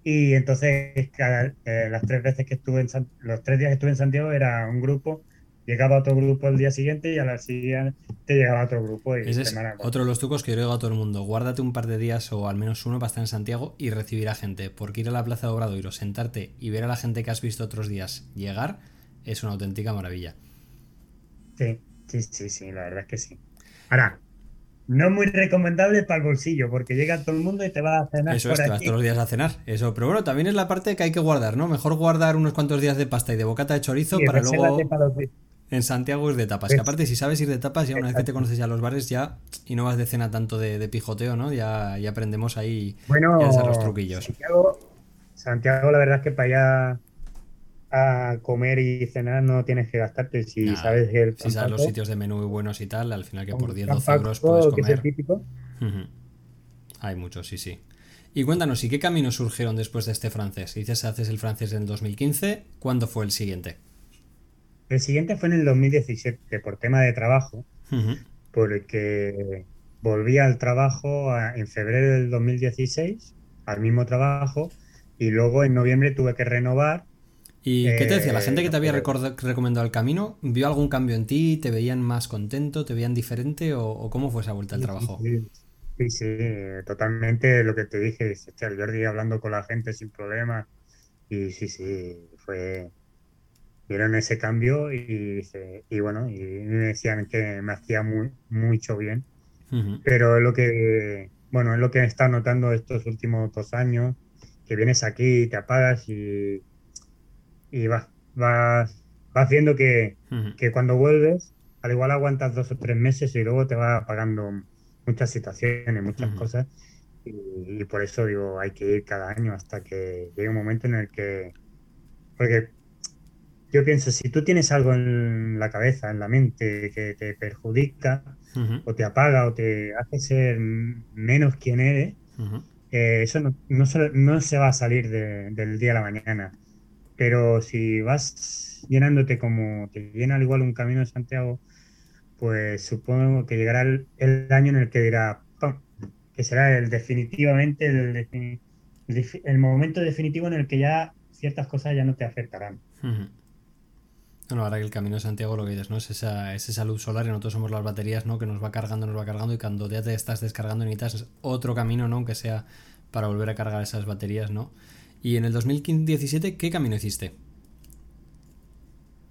y entonces cada, eh, las tres veces que estuve en los tres días que estuve en Santiago era un grupo, llegaba otro grupo el día siguiente y a la siguiente llegaba otro grupo. Y Ese es otro de los trucos que yo digo a todo el mundo, guárdate un par de días o al menos uno para estar en Santiago y recibir a gente, porque ir a la Plaza de Obradoiro, sentarte y ver a la gente que has visto otros días llegar es una auténtica maravilla. Sí, sí, sí, sí, la verdad es que sí. Ahora, no muy recomendable para el bolsillo, porque llega todo el mundo y te va a cenar. Eso es, te vas todos los días a cenar. Eso, pero bueno, también es la parte que hay que guardar, ¿no? Mejor guardar unos cuantos días de pasta y de bocata de chorizo para luego. En Santiago ir de tapas. Que aparte, si sabes ir de tapas, ya una vez que te conoces ya los bares, ya. Y no vas de cena tanto de, pijoteo, ¿no? Ya, ya aprendemos ahí bueno, a hacer los truquillos. Santiago, Santiago, la verdad es que para allá a comer y cenar no tienes que gastarte. Si sabes el Si sabes los sitios de menú buenos y tal, al final que por 10 12 euros puedes comer. Que es típico. Hay muchos, sí, sí. Y cuéntanos, ¿y qué caminos surgieron después de este francés? Dices, haces el francés en 2015. ¿Cuándo fue el siguiente? El siguiente fue en el 2017, por tema de trabajo, porque volví al trabajo en febrero del 2016, al mismo trabajo, y luego en noviembre tuve que renovar ¿Y qué te decía? ¿La gente que te había eh, recomendado el camino vio algún cambio en ti? ¿Te veían más contento? ¿Te veían diferente? ¿O, cómo fue esa vuelta al trabajo? Sí, sí, totalmente lo que te dije. El Jordi hablando con la gente sin problemas. Y sí, sí, fue. Vieron ese cambio y, y bueno, y me decían que me hacía muy, mucho bien. Pero es lo que, bueno, es lo que he estado notando estos últimos dos años, que vienes aquí, te apagas y y vas, vas, vas viendo que, cuando vuelves, al igual aguantas dos o tres meses y luego te va pagando muchas situaciones, muchas cosas. Y, por eso digo, hay que ir cada año hasta que llegue un momento en el que... Porque yo pienso, si tú tienes algo en la cabeza, en la mente, que te perjudica, o te apaga, o te hace ser menos quien eres, eh, eso no, no, no, se va a salir del día a la mañana. Pero si vas llenándote como te llena al igual un camino de Santiago, pues supongo que llegará el, año en el que dirá, que será el definitivamente el, el, momento definitivo en el que ya ciertas cosas ya no te afectarán. Bueno, ahora que el camino de Santiago lo que dices, ¿no? Es esa, es esa luz solar y nosotros somos las baterías, ¿no? Que nos va cargando, nos va cargando y cuando ya te estás descargando necesitas otro camino, ¿no? Que sea para volver a cargar esas baterías, ¿no? Y en el 2017, ¿qué camino hiciste?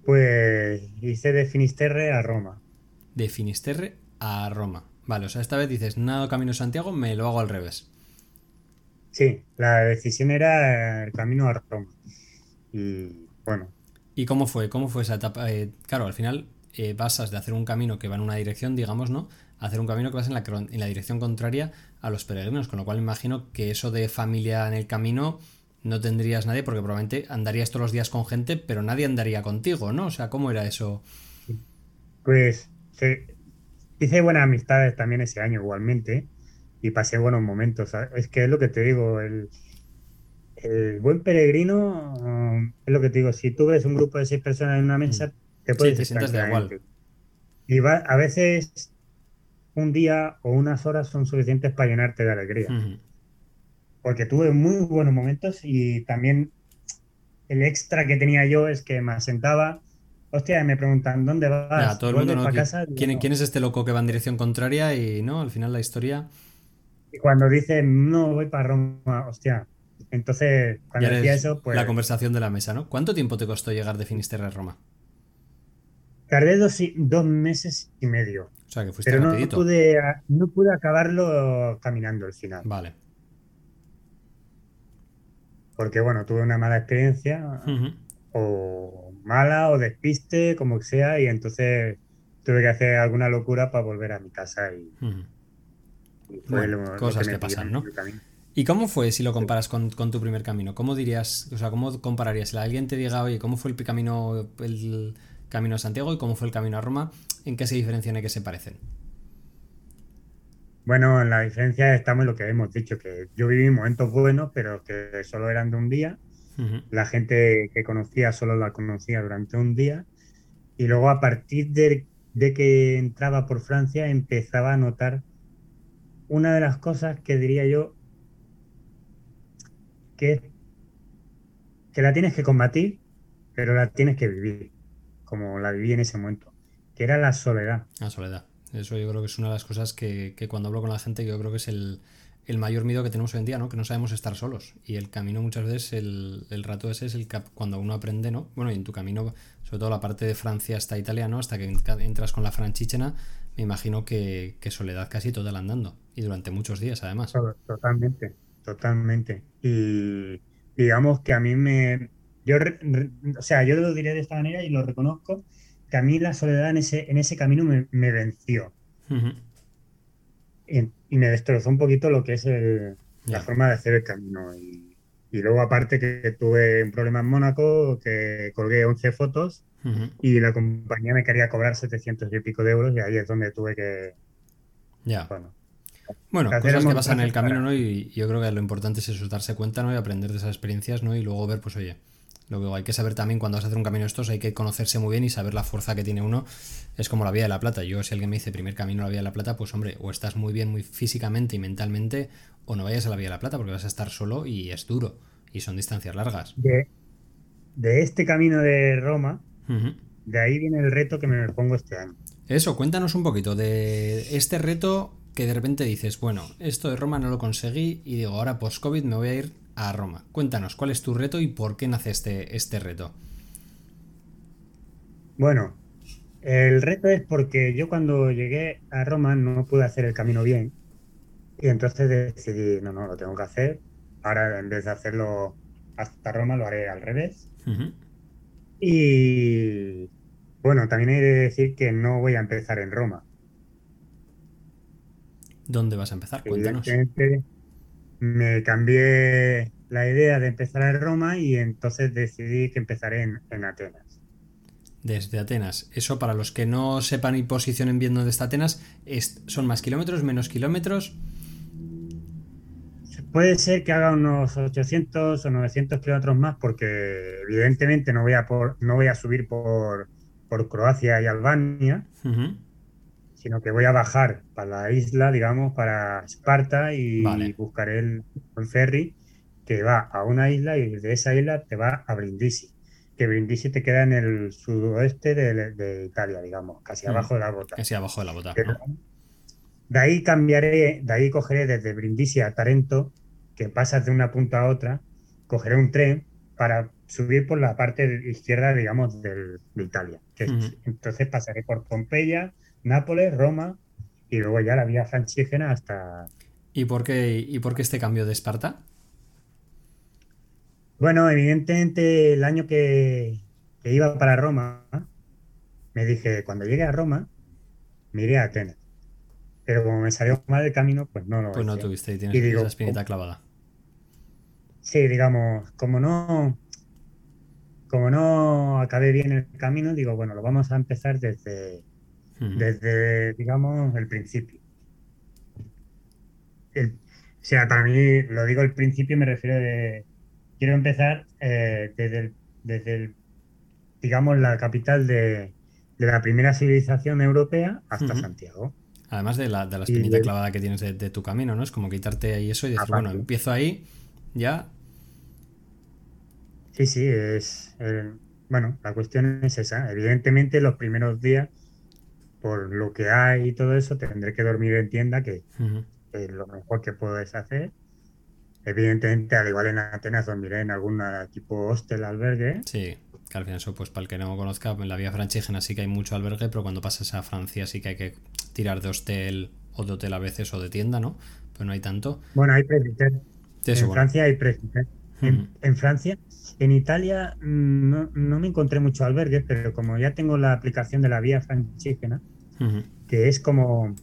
Pues hice de Finisterre a Roma. De Finisterre a Roma. Vale, o sea, esta vez dices, nada camino Santiago, me lo hago al revés. Sí, la decisión era el camino a Roma. Y bueno. ¿Y cómo fue? ¿Cómo fue esa etapa? Eh, claro, al final eh, pasas de hacer un camino que va en una dirección, digamos, ¿no? A hacer un camino que vas en la, en la dirección contraria a los peregrinos, con lo cual imagino que eso de familia en el camino no tendrías nadie porque probablemente andarías todos los días con gente, pero nadie andaría contigo, ¿no? O sea, ¿cómo era eso? Pues hice buenas amistades también ese año igualmente y pasé buenos momentos. Es que es lo que te digo, el, buen peregrino um, es lo que te digo, si tú ves un grupo de seis personas en una mesa, mm. te puedes sí, te de igual. Y va, a veces un día o unas horas son suficientes para llenarte de alegría. porque tuve muy buenos momentos y también el extra que tenía yo es que me asentaba, hostia, me preguntan, ¿dónde vas? todo el mundo no, casa? ¿quién, ¿quién, es este loco que va en dirección contraria? Y no, al final la historia... Y cuando dice, no, voy para Roma, hostia. Entonces, cuando decía eso, pues... La conversación de la mesa, ¿no? ¿Cuánto tiempo te costó llegar de Finisterre a Roma? Tardé dos, dos meses y medio. O sea, que fuiste pero No pude, no pude acabarlo caminando al final. Vale. Porque, bueno, tuve una mala experiencia, o mala, o despiste, como que sea, y entonces tuve que hacer alguna locura para volver a mi casa y, cosas que, pasan, ¿no? ¿Y cómo fue si lo comparas con, tu primer camino? ¿Cómo dirías, o sea, cómo compararías? Si alguien te diga, oye, ¿cómo fue el camino, el camino a Santiago y cómo fue el camino a Roma? ¿En qué se diferencian y qué se parecen? Bueno, en la diferencia estamos en lo que hemos dicho, que yo viví momentos buenos, pero que solo eran de un día. La gente que conocía solo la conocía durante un día. Y luego a partir de, que entraba por Francia empezaba a notar una de las cosas que diría yo que, que la tienes que combatir, pero la tienes que vivir, como la viví en ese momento, que era la soledad. La soledad. Eso yo creo que es una de las cosas que, cuando hablo con la gente, yo creo que es el, mayor miedo que tenemos hoy en día, ¿no? Que no sabemos estar solos. Y el camino muchas veces, el, el rato ese es el que cuando uno aprende, ¿no? Bueno, y en tu camino, sobre todo la parte de Francia hasta Italia, ¿no? Hasta que entras con la franchichena, me imagino que, soledad casi toda la andando. Y durante muchos días, además. Totalmente, totalmente. Y digamos que a mí me... Yo, o sea, yo lo diré de esta manera y lo reconozco que a mí la soledad en ese, en ese camino me, venció. y, me destrozó un poquito lo que es la forma de hacer el camino. Y, luego aparte que tuve un problema en Mónaco, que colgué 11 fotos y la compañía me quería cobrar 700 y pico de euros y ahí es donde tuve que... Ya. Bueno, bueno, cosas que pasan en el camino, ¿no? Y yo creo que lo importante es eso, darse cuenta, ¿no? Y aprender de esas experiencias, ¿no? Y luego ver, pues, oye, lo hay que saber también cuando vas a hacer un camino de estos, hay que conocerse muy bien y saber la fuerza que tiene uno. Es como la Vía de la Plata. Yo, si alguien me dice primer camino a la Vía de la Plata, pues hombre, o estás muy bien, muy físicamente y mentalmente, o no vayas a la Vía de la Plata porque vas a estar solo y es duro. Y son distancias largas. De, este camino de Roma, de ahí viene el reto que me pongo este año. Eso, cuéntanos un poquito de este reto que de repente dices, bueno, esto de Roma no lo conseguí y digo, ahora post-COVID me voy a ir a Roma. Cuéntanos, ¿cuál es tu reto y por qué nace este, este reto? Bueno, el reto es porque yo cuando llegué a Roma no pude hacer el camino bien. Y entonces decidí, no, no, lo tengo que hacer. Ahora en vez de hacerlo hasta Roma lo haré al revés. Y bueno, también he de decir que no voy a empezar en Roma. ¿Dónde vas a empezar? Cuéntanos me cambié la idea de empezar en Roma y entonces decidí que empezaré en, Atenas. Desde Atenas. Eso para los que no sepan y posicionen bien dónde está Atenas, ¿son más kilómetros, menos kilómetros? Puede ser que haga unos 800 o 900 kilómetros más porque evidentemente no voy a, por, no voy a subir por, por Croacia y Albania sino que voy a bajar para la isla, digamos, para Esparta y buscaré el, ferry que va a una isla y de esa isla te va a Brindisi. Que Brindisi te queda en el sudoeste de, Italia, digamos, casi mm. abajo de la bota. Casi abajo de la bota. De ahí cambiaré, de ahí cogeré desde Brindisi a Tarento, que pasas de una punta a otra, cogeré un tren para subir por la parte izquierda, digamos, de Italia. Entonces pasaré por Pompeya, Nápoles, Roma y luego ya la vía franchígena hasta... ¿Y por qué, y por qué este cambio de Esparta? Bueno, evidentemente el año que, iba para Roma, me dije, cuando llegue a Roma, me iré a Atenas. Pero como me salió mal el camino, pues no lo Pues no tuviste y tienes esa espinita clavada. Sí, digamos, como no, como no acabé bien el camino, digo, bueno, lo vamos a empezar desde, desde, digamos, el principio. o sea, para mí, lo digo el principio, me refiero de, quiero empezar eh, desde, desde digamos, la capital de, la primera civilización europea hasta Santiago. Además de la, de la espinita clavada que tienes de, tu camino, ¿no? Es como quitarte ahí eso y decir, bueno, empiezo ahí, ya. Sí, sí, es. bueno, la cuestión es esa. Evidentemente, los primeros días, por lo que hay y todo eso, tendré que dormir en tienda, que es lo mejor que puedes hacer. Evidentemente, al igual en Atenas, dormiré en algún tipo hostel, albergue. Sí, que al final eso, pues para el que no conozca, en la vía franchígena sí que hay mucho albergue, pero cuando pasas a Francia sí que hay que tirar de hostel o de hotel a veces o de tienda, ¿no? Pero no hay tanto. Bueno, hay Presbiter. En Francia hay Presbiter. en, Francia, en Italia mm, no, no, me encontré mucho albergue, pero como ya tengo la aplicación de la vía que es como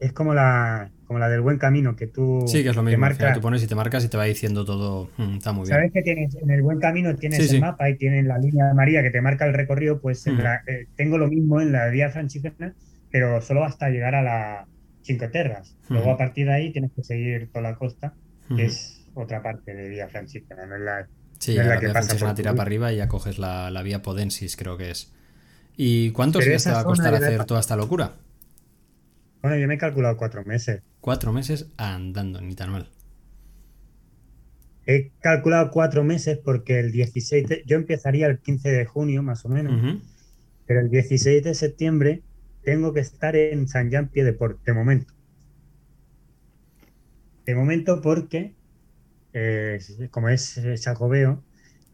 es como la como la del buen camino que tú sí que es lo mismo tú pones y te marcas y te va diciendo todo. Mm, está muy bien. sabes que tienes en el buen camino tienes el mapa y tienes la línea de María que te marca el recorrido pues eh, tengo lo mismo en la vía franciscana pero solo hasta llegar a la Cinque Terras. Luego a partir de ahí tienes que seguir toda la costa que es otra parte de vía franciscana no es la Sí, la, que pasa por tira para arriba y ya coges la, la, vía Podensis, creo que es. ¿Y cuántos días te va a costar hacer toda esta locura? Bueno, yo me he calculado cuatro meses. Cuatro meses andando, ni tan mal. He calculado cuatro meses porque el 16 de, yo empezaría el 15 de junio más o menos, pero el 16 de septiembre tengo que estar en San Jean Pie de Port, de momento. De momento porque, eh, como es Chacobeo,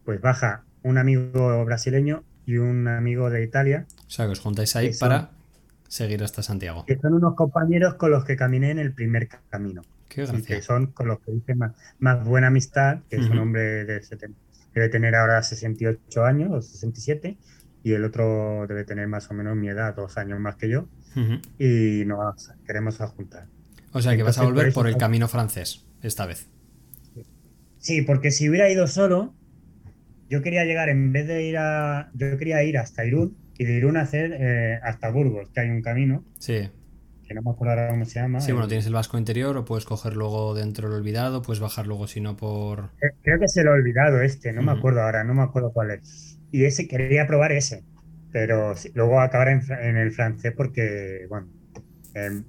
pues baja un amigo brasileño y un amigo de Italia. O sea, que os juntáis ahí para seguir hasta Santiago. Que son unos compañeros con los que caminé en el primer camino. Qué que son con los que hice más, buena amistad, que es un hombre de 70, debe tener ahora 68 años o 67, y el otro debe tener más o menos mi edad, dos años más que yo, y nos queremos juntar. O sea que vas a volver por, el camino francés esta vez. Sí, porque si hubiera ido solo, yo quería llegar, en vez de ir a. Yo quería ir hasta Irún, y de Irún a hacer eh, hasta Burgos, que hay un camino. Sí. Que no me acuerdo ahora cómo se llama. Sí, bueno, tienes el Vasco Interior, o puedes coger luego dentro del olvidado, puedes bajar luego si no por. Eh, creo que es el olvidado este, no me acuerdo ahora, no me acuerdo cuál es. Y ese quería probar ese, pero luego acabar en, el francés porque, bueno, em,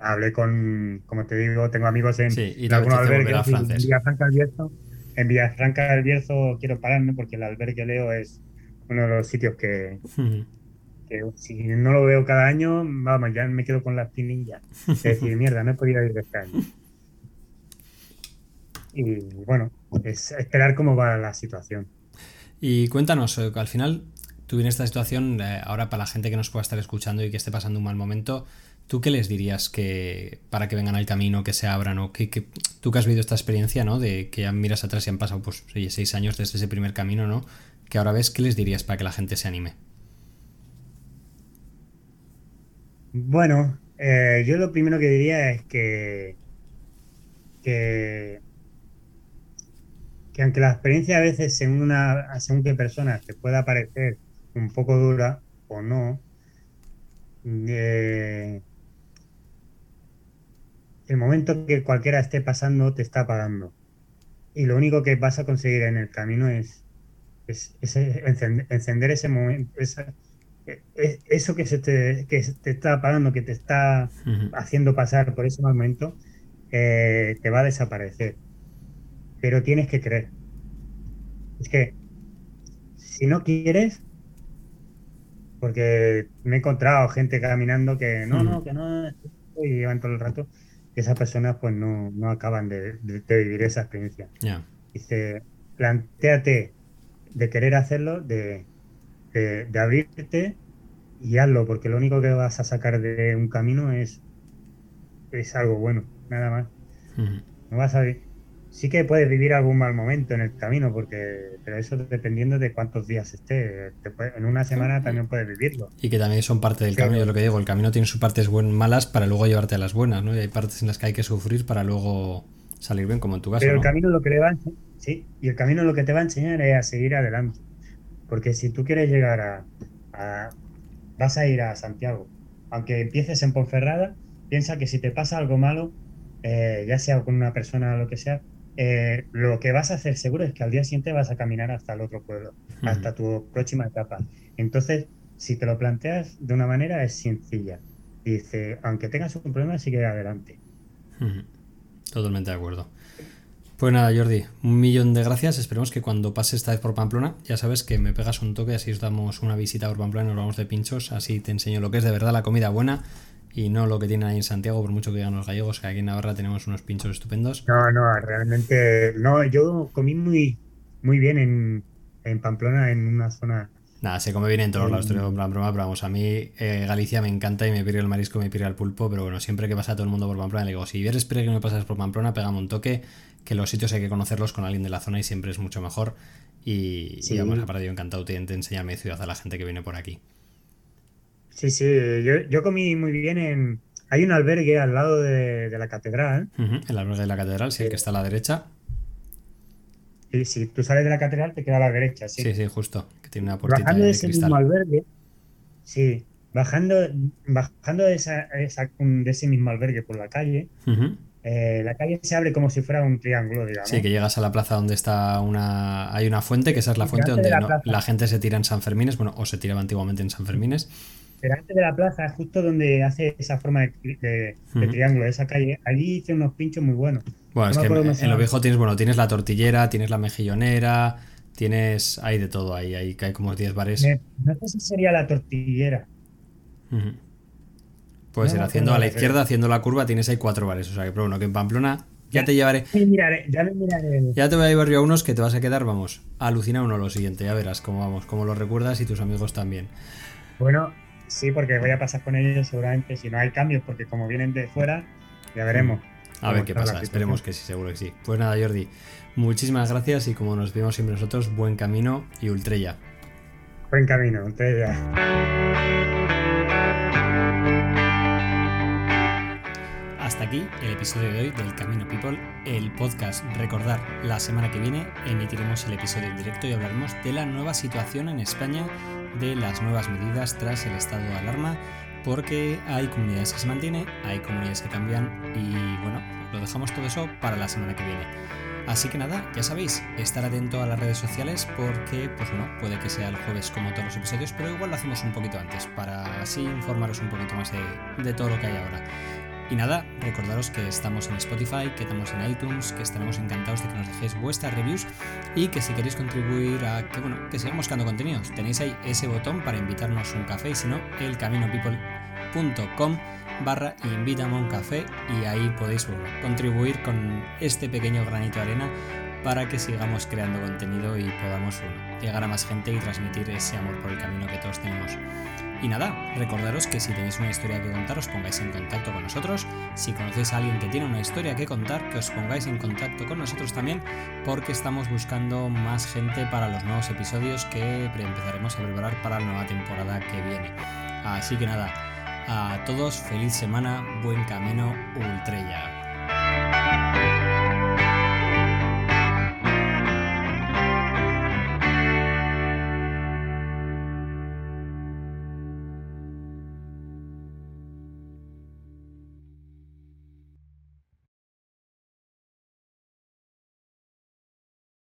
hablé con, como te digo, tengo amigos en, sí, y algunos albergues en Villafranca del Bierzo. En Villafranca del Bierzo quiero pararme porque el albergue Leo es uno de los sitios que, si no lo veo cada año, vamos, ya me quedo con la espinilla. Es decir, mierda, no he podido ir este año. Y bueno, es esperar cómo va la situación. Y cuéntanos, eh, al final, tú en esta situación, eh, ahora para la gente que nos pueda estar escuchando y que esté pasando un mal momento, ¿tú qué les dirías que para que vengan al camino, que se abran o que, que tú que has vivido esta experiencia, ¿no? De que ya miras atrás y han pasado pues seis años desde ese primer camino, ¿no? que ahora ves, ¿qué les dirías para que la gente se anime? Bueno, eh, yo lo primero que diría es que, que, aunque la experiencia a veces según, según qué persona te pueda parecer un poco dura o no, eh, el momento que cualquiera esté pasando te está pagando. Y lo único que vas a conseguir en el camino es es, encender, ese momento, e, e, eso que, se te, que te está apagando, que te está haciendo pasar por ese momento, eh, te va a desaparecer. Pero tienes que creer. Es que si no quieres, porque me he encontrado gente caminando que no, no, que no, y llevan todo el rato, esas personas pues no, no acaban de, vivir esa experiencia. Dice, planteate de querer hacerlo, de, de, abrirte y hazlo, porque lo único que vas a sacar de un camino es, es algo bueno, nada más. No vas a sí que puedes vivir algún mal momento en el camino, porque pero eso dependiendo de cuántos días esté. en una semana también puedes vivirlo. Y que también son parte del camino, lo que digo, el camino tiene sus partes buen, malas para luego llevarte a las buenas, ¿no? Y hay partes en las que hay que sufrir para luego salir bien, como en tu caso. Pero el camino lo que le va Sí, y el camino lo que te va a enseñar es a seguir adelante. Porque si tú quieres llegar a, vas a ir a Santiago, aunque empieces en Ponferrada, piensa que si te pasa algo malo, eh, ya sea con una persona o lo que sea, eh, lo que vas a hacer seguro es que al día siguiente vas a caminar hasta el otro pueblo, hasta tu próxima etapa. Entonces, si te lo planteas de una manera, es sencilla. dice, aunque tengas un problema, sigue adelante. Totalmente de acuerdo. Pues nada, Jordi, un millón de gracias. Esperemos que cuando pase esta vez por Pamplona, ya sabes que me pegas un toque, así os damos una visita por Pamplona y nos vamos de pinchos, así te enseño lo que es de verdad la comida buena y no lo que tienen ahí en Santiago, por mucho que digan los gallegos, que aquí en Navarra tenemos unos pinchos estupendos. No, no, realmente, no, yo comí muy, muy bien en, en Pamplona, en una zona Nada, se come bien en todos lados, broma, pero vamos, a mí eh, Galicia me encanta y me pide el marisco, me pide el pulpo, pero bueno, siempre que pasa todo el mundo por Pamplona, le digo, si eres peregrino y pasas por Pamplona, pegame un toque, que los sitios hay que conocerlos con alguien de la zona y siempre es mucho mejor. Y, vamos, aparte yo encantado te, te enseña mi ciudad a la gente que viene por aquí. Sí, sí, yo, comí muy bien en... Hay un albergue al lado de, la catedral. el albergue de la catedral, sí, el que está a la derecha. Sí, si tú sales de la catedral te queda a la derecha, sí. Sí, sí, justo, que tiene una puertita Bajando de, ese mismo albergue, sí, bajando, bajando de, ese mismo albergue por la calle, eh, la calle se abre como si fuera un triángulo, digamos. Sí, que llegas a la plaza donde está una. Hay una fuente, que esa es la fuente donde la, gente se tira en San Fermines, bueno, o se tiraba antiguamente en San Fermines. Pero antes de la plaza, justo donde hace esa forma de, triángulo, esa calle, allí hice unos pinchos muy buenos. Bueno, es que en, lo viejo tienes, bueno, tienes la tortillera, tienes la mejillonera, tienes. Hay de todo ahí, hay, hay como 10 bares. no sé si sería la tortillera. Puede ser, haciendo a la izquierda, haciendo la curva, tienes ahí cuatro bares. O sea que, pero bueno, que en Pamplona ya, te llevaré. ya me miraré. Ya te voy a llevar yo a unos que te vas a quedar, vamos, alucina uno lo siguiente, ya verás cómo vamos, cómo lo recuerdas y tus amigos también. Bueno, Sí, porque voy a pasar con ellos seguramente si no hay cambios, porque como vienen de fuera, ya veremos. A ver qué pasa, esperemos que sí, seguro que sí. Pues nada, Jordi, muchísimas gracias y como nos vemos siempre nosotros, buen camino y ultrella. Buen camino, ultrella. Hasta aquí el episodio de hoy del Camino People, el podcast. Recordar, la semana que viene emitiremos el episodio en directo y hablaremos de la nueva situación en España de las nuevas medidas tras el estado de alarma, porque hay comunidades que se mantienen, hay comunidades que cambian y bueno, lo dejamos todo eso para la semana que viene. Así que nada, ya sabéis, estar atento a las redes sociales porque, pues bueno, puede que sea el jueves como todos los episodios, pero igual lo hacemos un poquito antes, para así informaros un poquito más de, de todo lo que hay ahora. Y nada, recordaros que estamos en Spotify, que estamos en iTunes, que estaremos encantados de que nos dejéis vuestras reviews y que si queréis contribuir a que, bueno, que sigamos creando contenidos, tenéis ahí ese botón para invitarnos un café y si no, elcaminopeople.com barra invítame un café y ahí podéis contribuir con este pequeño granito de arena para que sigamos creando contenido y podamos llegar a más gente y transmitir ese amor por el camino que todos tenemos. Y nada, recordaros que si tenéis una historia que contar os pongáis en contacto con nosotros. Si conocéis a alguien que tiene una historia que contar, que os pongáis en contacto con nosotros también, porque estamos buscando más gente para los nuevos episodios que empezaremos a preparar para la nueva temporada que viene. Así que nada, a todos feliz semana, buen camino, Ultrella.